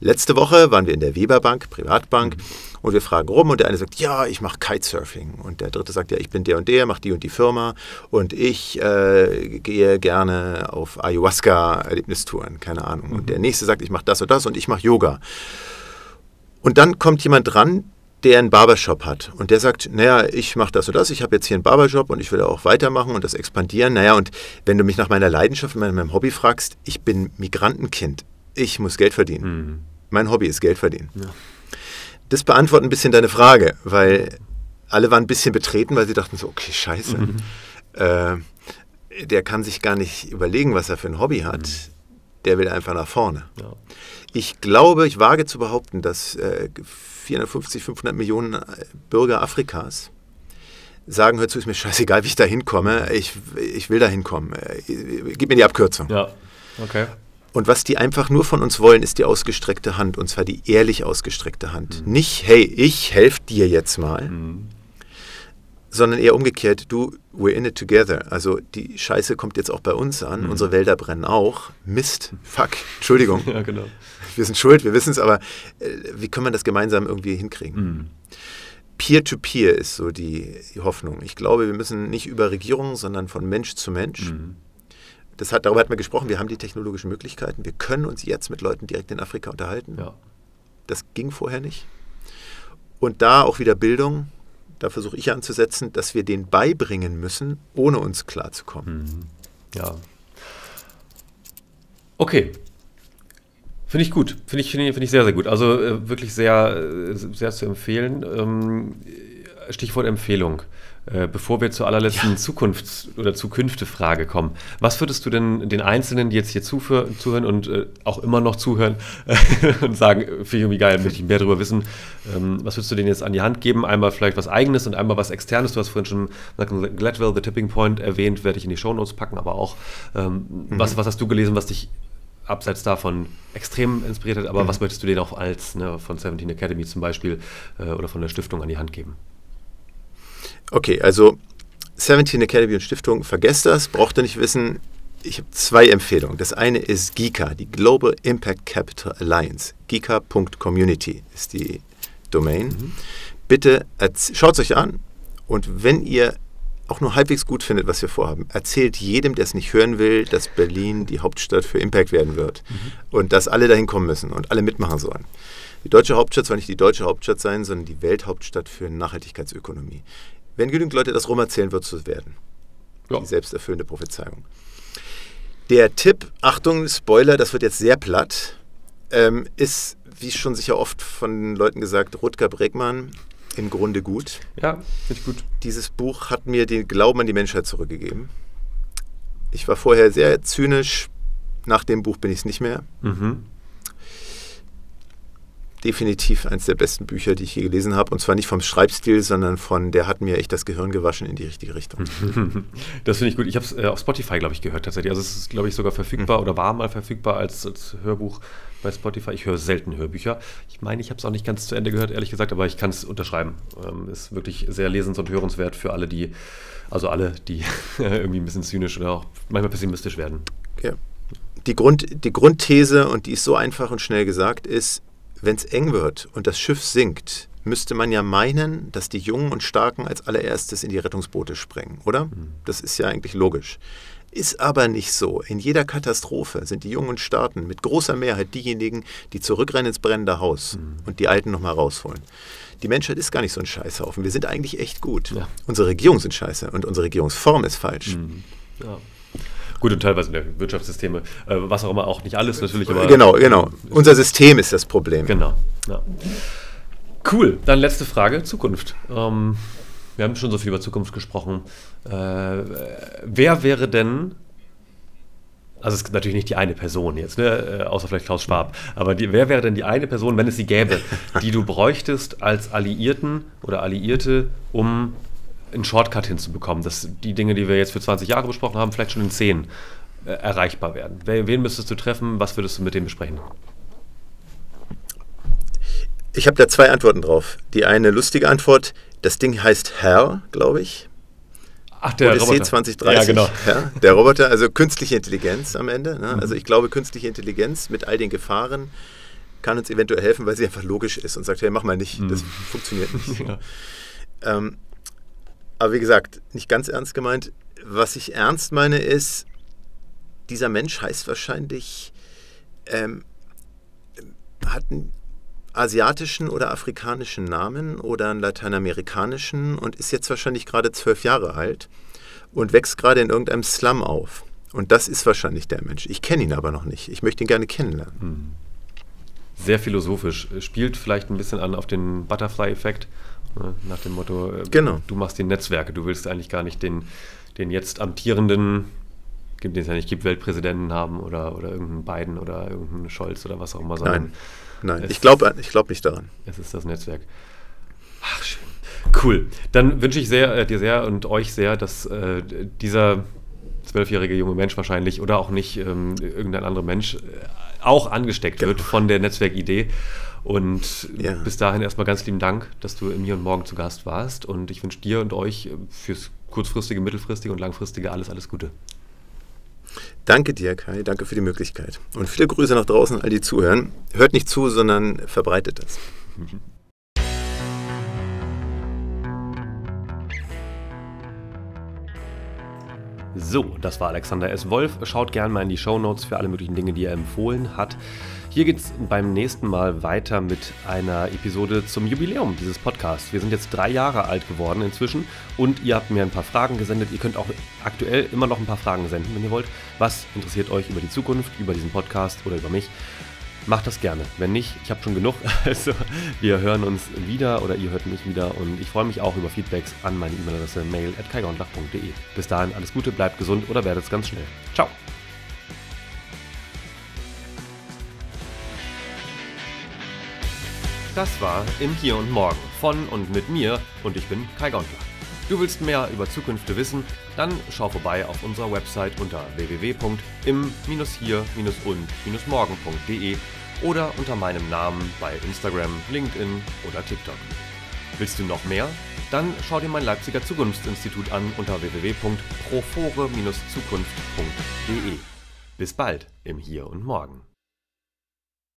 Letzte Woche waren wir in der Weberbank, Privatbank, mhm. und wir fragen rum und der eine sagt, ja, ich mache Kitesurfing. Und der dritte sagt, ja, ich bin der und der, mache die und die Firma und ich äh, gehe gerne auf Ayahuasca-Erlebnistouren, keine Ahnung. Mhm. Und der nächste sagt, ich mache das und das und ich mache Yoga. Und dann kommt jemand dran, der einen Barbershop hat und der sagt, naja, ich mache das und das, ich habe jetzt hier einen Barbershop und ich will auch weitermachen und das expandieren. Naja, und wenn du mich nach meiner Leidenschaft, nach meinem Hobby fragst, ich bin Migrantenkind, ich muss Geld verdienen. Mhm. Mein Hobby ist Geld verdienen. Ja. Das beantwortet ein bisschen deine Frage, weil alle waren ein bisschen betreten, weil sie dachten so, okay, scheiße. Mhm. Äh, der kann sich gar nicht überlegen, was er für ein Hobby hat. Mhm. Der will einfach nach vorne. Ja. Ich glaube, ich wage zu behaupten, dass äh, 450, 500 Millionen äh, Bürger Afrikas sagen, hör zu, ist mir scheißegal, wie ich da hinkomme, ich, ich will da hinkommen, äh, gib mir die Abkürzung. Ja, okay. Und was die einfach nur von uns wollen, ist die ausgestreckte Hand, und zwar die ehrlich ausgestreckte Hand. Mhm. Nicht, hey, ich helfe dir jetzt mal, mhm. sondern eher umgekehrt, du, we're in it together. Also die Scheiße kommt jetzt auch bei uns an, mhm. unsere Wälder brennen auch. Mist, fuck, Entschuldigung. (laughs) ja, genau wir sind schuld, wir wissen es, aber äh, wie können wir das gemeinsam irgendwie hinkriegen? Mhm. Peer-to-Peer -peer ist so die, die, Hoffnung. Ich glaube, wir müssen nicht über Regierungen, sondern von Mensch zu Mensch. Mhm. Das hat, darüber hatten wir gesprochen, wir haben die technologischen Möglichkeiten. Wir können uns jetzt mit Leuten direkt in Afrika unterhalten. Ja. Das ging vorher nicht. Und da auch wieder Bildung. Da versuche ich anzusetzen, dass wir den beibringen müssen, ohne uns klarzukommen. Mhm. Ja. Okay, Finde ich gut. Finde ich, find ich sehr, sehr gut. Also äh, wirklich sehr, äh, sehr zu empfehlen. Ähm, Stichwort Empfehlung. Äh, bevor wir zur allerletzten ja. Zukunfts- oder Zukünfte-Frage kommen, was würdest du denn den Einzelnen, die jetzt hier zuhören und äh, auch immer noch zuhören (laughs) und sagen, finde ich irgendwie geil, möchte ich mehr darüber wissen, ähm, was würdest du denen jetzt an die Hand geben? Einmal vielleicht was Eigenes und einmal was Externes. Du hast vorhin schon Malcolm Gladwell, The Tipping Point erwähnt, werde ich in die Shownotes packen, aber auch, ähm, mhm. was, was hast du gelesen, was dich abseits davon extrem inspiriert hat, aber mhm. was möchtest du denen auch als ne, von 17 Academy zum Beispiel äh, oder von der Stiftung an die Hand geben? Okay, also 17 Academy und Stiftung, vergesst das, braucht ihr nicht wissen. Ich habe zwei Empfehlungen. Das eine ist GICA, die Global Impact Capital Alliance. GICA.community ist die Domain. Mhm. Bitte schaut es euch an und wenn ihr auch nur halbwegs gut findet, was wir vorhaben, erzählt jedem, der es nicht hören will, dass Berlin die Hauptstadt für Impact werden wird mhm. und dass alle dahin kommen müssen und alle mitmachen sollen. Die deutsche Hauptstadt soll nicht die deutsche Hauptstadt sein, sondern die Welthauptstadt für Nachhaltigkeitsökonomie. Wenn genügend Leute das rumerzählen, wird es so werden. Ja. Die selbsterfüllende Prophezeiung. Der Tipp, Achtung, Spoiler, das wird jetzt sehr platt, ähm, ist, wie schon sicher oft von Leuten gesagt, Rutger Bregmann, im Grunde gut. Ja, finde ich gut. Dieses Buch hat mir den Glauben an die Menschheit zurückgegeben. Ich war vorher sehr zynisch. Nach dem Buch bin ich es nicht mehr. Mhm. definitiv eines der besten Bücher, die ich je gelesen habe. Und zwar nicht vom Schreibstil, sondern von, der hat mir echt das Gehirn gewaschen in die richtige Richtung. (laughs) Das finde ich gut. Ich habe es äh, auf Spotify, glaube ich, gehört tatsächlich. Also es ist, glaube ich, sogar verfügbar mhm. oder war mal verfügbar als, als Hörbuch bei Spotify. Ich höre selten Hörbücher. Ich meine, ich habe es auch nicht ganz zu Ende gehört, ehrlich gesagt, aber ich kann es unterschreiben. Ähm, ist wirklich sehr lesens- und hörenswert für alle, die, also alle, die (laughs) irgendwie ein bisschen zynisch oder auch manchmal pessimistisch werden. Ja. Die, Grund, die Grundthese, und die ist so einfach und schnell gesagt, ist, wenn es eng wird und das Schiff sinkt, müsste man ja meinen, dass die Jungen und Starken als allererstes in die Rettungsboote springen, oder? Mhm. Das ist ja eigentlich logisch. Ist aber nicht so. In jeder Katastrophe sind die Jungen und Starken mit großer Mehrheit diejenigen, die zurückrennen ins brennende Haus mhm. und die Alten nochmal rausholen. Die Menschheit ist gar nicht so ein Scheißhaufen. Wir sind eigentlich echt gut. Ja. Unsere Regierungen sind scheiße und unsere Regierungsform ist falsch. Mhm. Ja. Gut, und teilweise in der Wirtschaftssysteme, äh, was auch immer, auch nicht alles natürlich. Aber genau, genau. Unser System ist das Problem. Genau. Ja. Cool. Dann letzte Frage: Zukunft. Ähm, wir haben schon so viel über Zukunft gesprochen. Äh, wer wäre denn also es ist natürlich nicht die eine Person jetzt, ne? Äh, außer vielleicht Klaus Schwab. Aber die, wer wäre denn die eine Person, wenn es sie gäbe, (laughs) die du bräuchtest als Alliierten oder Alliierte, um einen Shortcut hinzubekommen, dass die Dinge, die wir jetzt für 20 Jahre besprochen haben, vielleicht schon in 10 äh, erreichbar werden? Wen müsstest du treffen? Was würdest du mit dem besprechen? Ich habe da zwei Antworten drauf. Die eine lustige Antwort, das Ding heißt Herr, glaube ich. Ach, der Odyssey Roboter. 2030. Ja, genau. Ja, der Roboter, also künstliche Intelligenz am Ende. Ne? Mhm. Also ich glaube, künstliche Intelligenz mit all den Gefahren kann uns eventuell helfen, weil sie einfach logisch ist und sagt, hey, mach mal nicht, das mhm. funktioniert nicht. Ja. Ähm, aber wie gesagt, nicht ganz ernst gemeint. Was ich ernst meine ist, dieser Mensch heißt wahrscheinlich, ähm, hat einen asiatischen oder afrikanischen Namen oder einen lateinamerikanischen und ist jetzt wahrscheinlich gerade zwölf Jahre alt und wächst gerade in irgendeinem Slum auf. Und das ist wahrscheinlich der Mensch. Ich kenne ihn aber noch nicht. Ich möchte ihn gerne kennenlernen. Hm. Sehr philosophisch. Spielt vielleicht ein bisschen an auf den Butterfly-Effekt. Ne? Nach dem Motto, äh, genau. du machst die Netzwerke, du willst eigentlich gar nicht den, den jetzt amtierenden, den es ja nicht gibt, Weltpräsidenten haben oder, oder irgendeinen Biden oder irgendeinen Scholz oder was auch immer. Nein, nein, ich glaube ich glaub nicht daran. Es ist das Netzwerk. Ach, schön. Cool. Dann wünsche ich sehr, äh, dir sehr und euch sehr, dass äh, dieser zwölfjährige junge Mensch wahrscheinlich oder auch nicht ähm, irgendein anderer Mensch äh, auch angesteckt genau. wird von der Netzwerkidee und ja. bis dahin erstmal ganz lieben Dank, dass du mir und morgen zu Gast warst. Und ich wünsche dir und euch fürs kurzfristige, mittelfristige und langfristige alles, alles Gute. Danke dir, Kai. Danke für die Möglichkeit. Und viele Grüße nach draußen, all die zuhören. Hört nicht zu, sondern verbreitet es. So, das war Alexander S. Wolf. Schaut gerne mal in die Show Notes für alle möglichen Dinge, die er empfohlen hat. Hier geht es beim nächsten Mal weiter mit einer Episode zum Jubiläum dieses Podcasts. Wir sind jetzt drei Jahre alt geworden inzwischen und ihr habt mir ein paar Fragen gesendet. Ihr könnt auch aktuell immer noch ein paar Fragen senden, wenn ihr wollt. Was interessiert euch über die Zukunft, über diesen Podcast oder über mich? Macht das gerne. Wenn nicht, ich habe schon genug. (laughs) Also wir hören uns wieder oder ihr hört mich wieder und ich freue mich auch über Feedbacks an meine E-Mail-Adresse mail at Bis dahin alles Gute, bleibt gesund oder werdet es ganz schnell. Ciao. Das war Im Hier und Morgen von und mit mir und ich bin Kai Gondler. Du willst mehr über Zukunft wissen? Dann schau vorbei auf unserer Website unter www.im-hier-und-morgen.de oder unter meinem Namen bei Instagram, LinkedIn oder TikTok. Willst du noch mehr? Dann schau dir mein Leipziger Zukunftsinstitut an unter www.profore-zukunft.de. Bis bald im Hier und Morgen.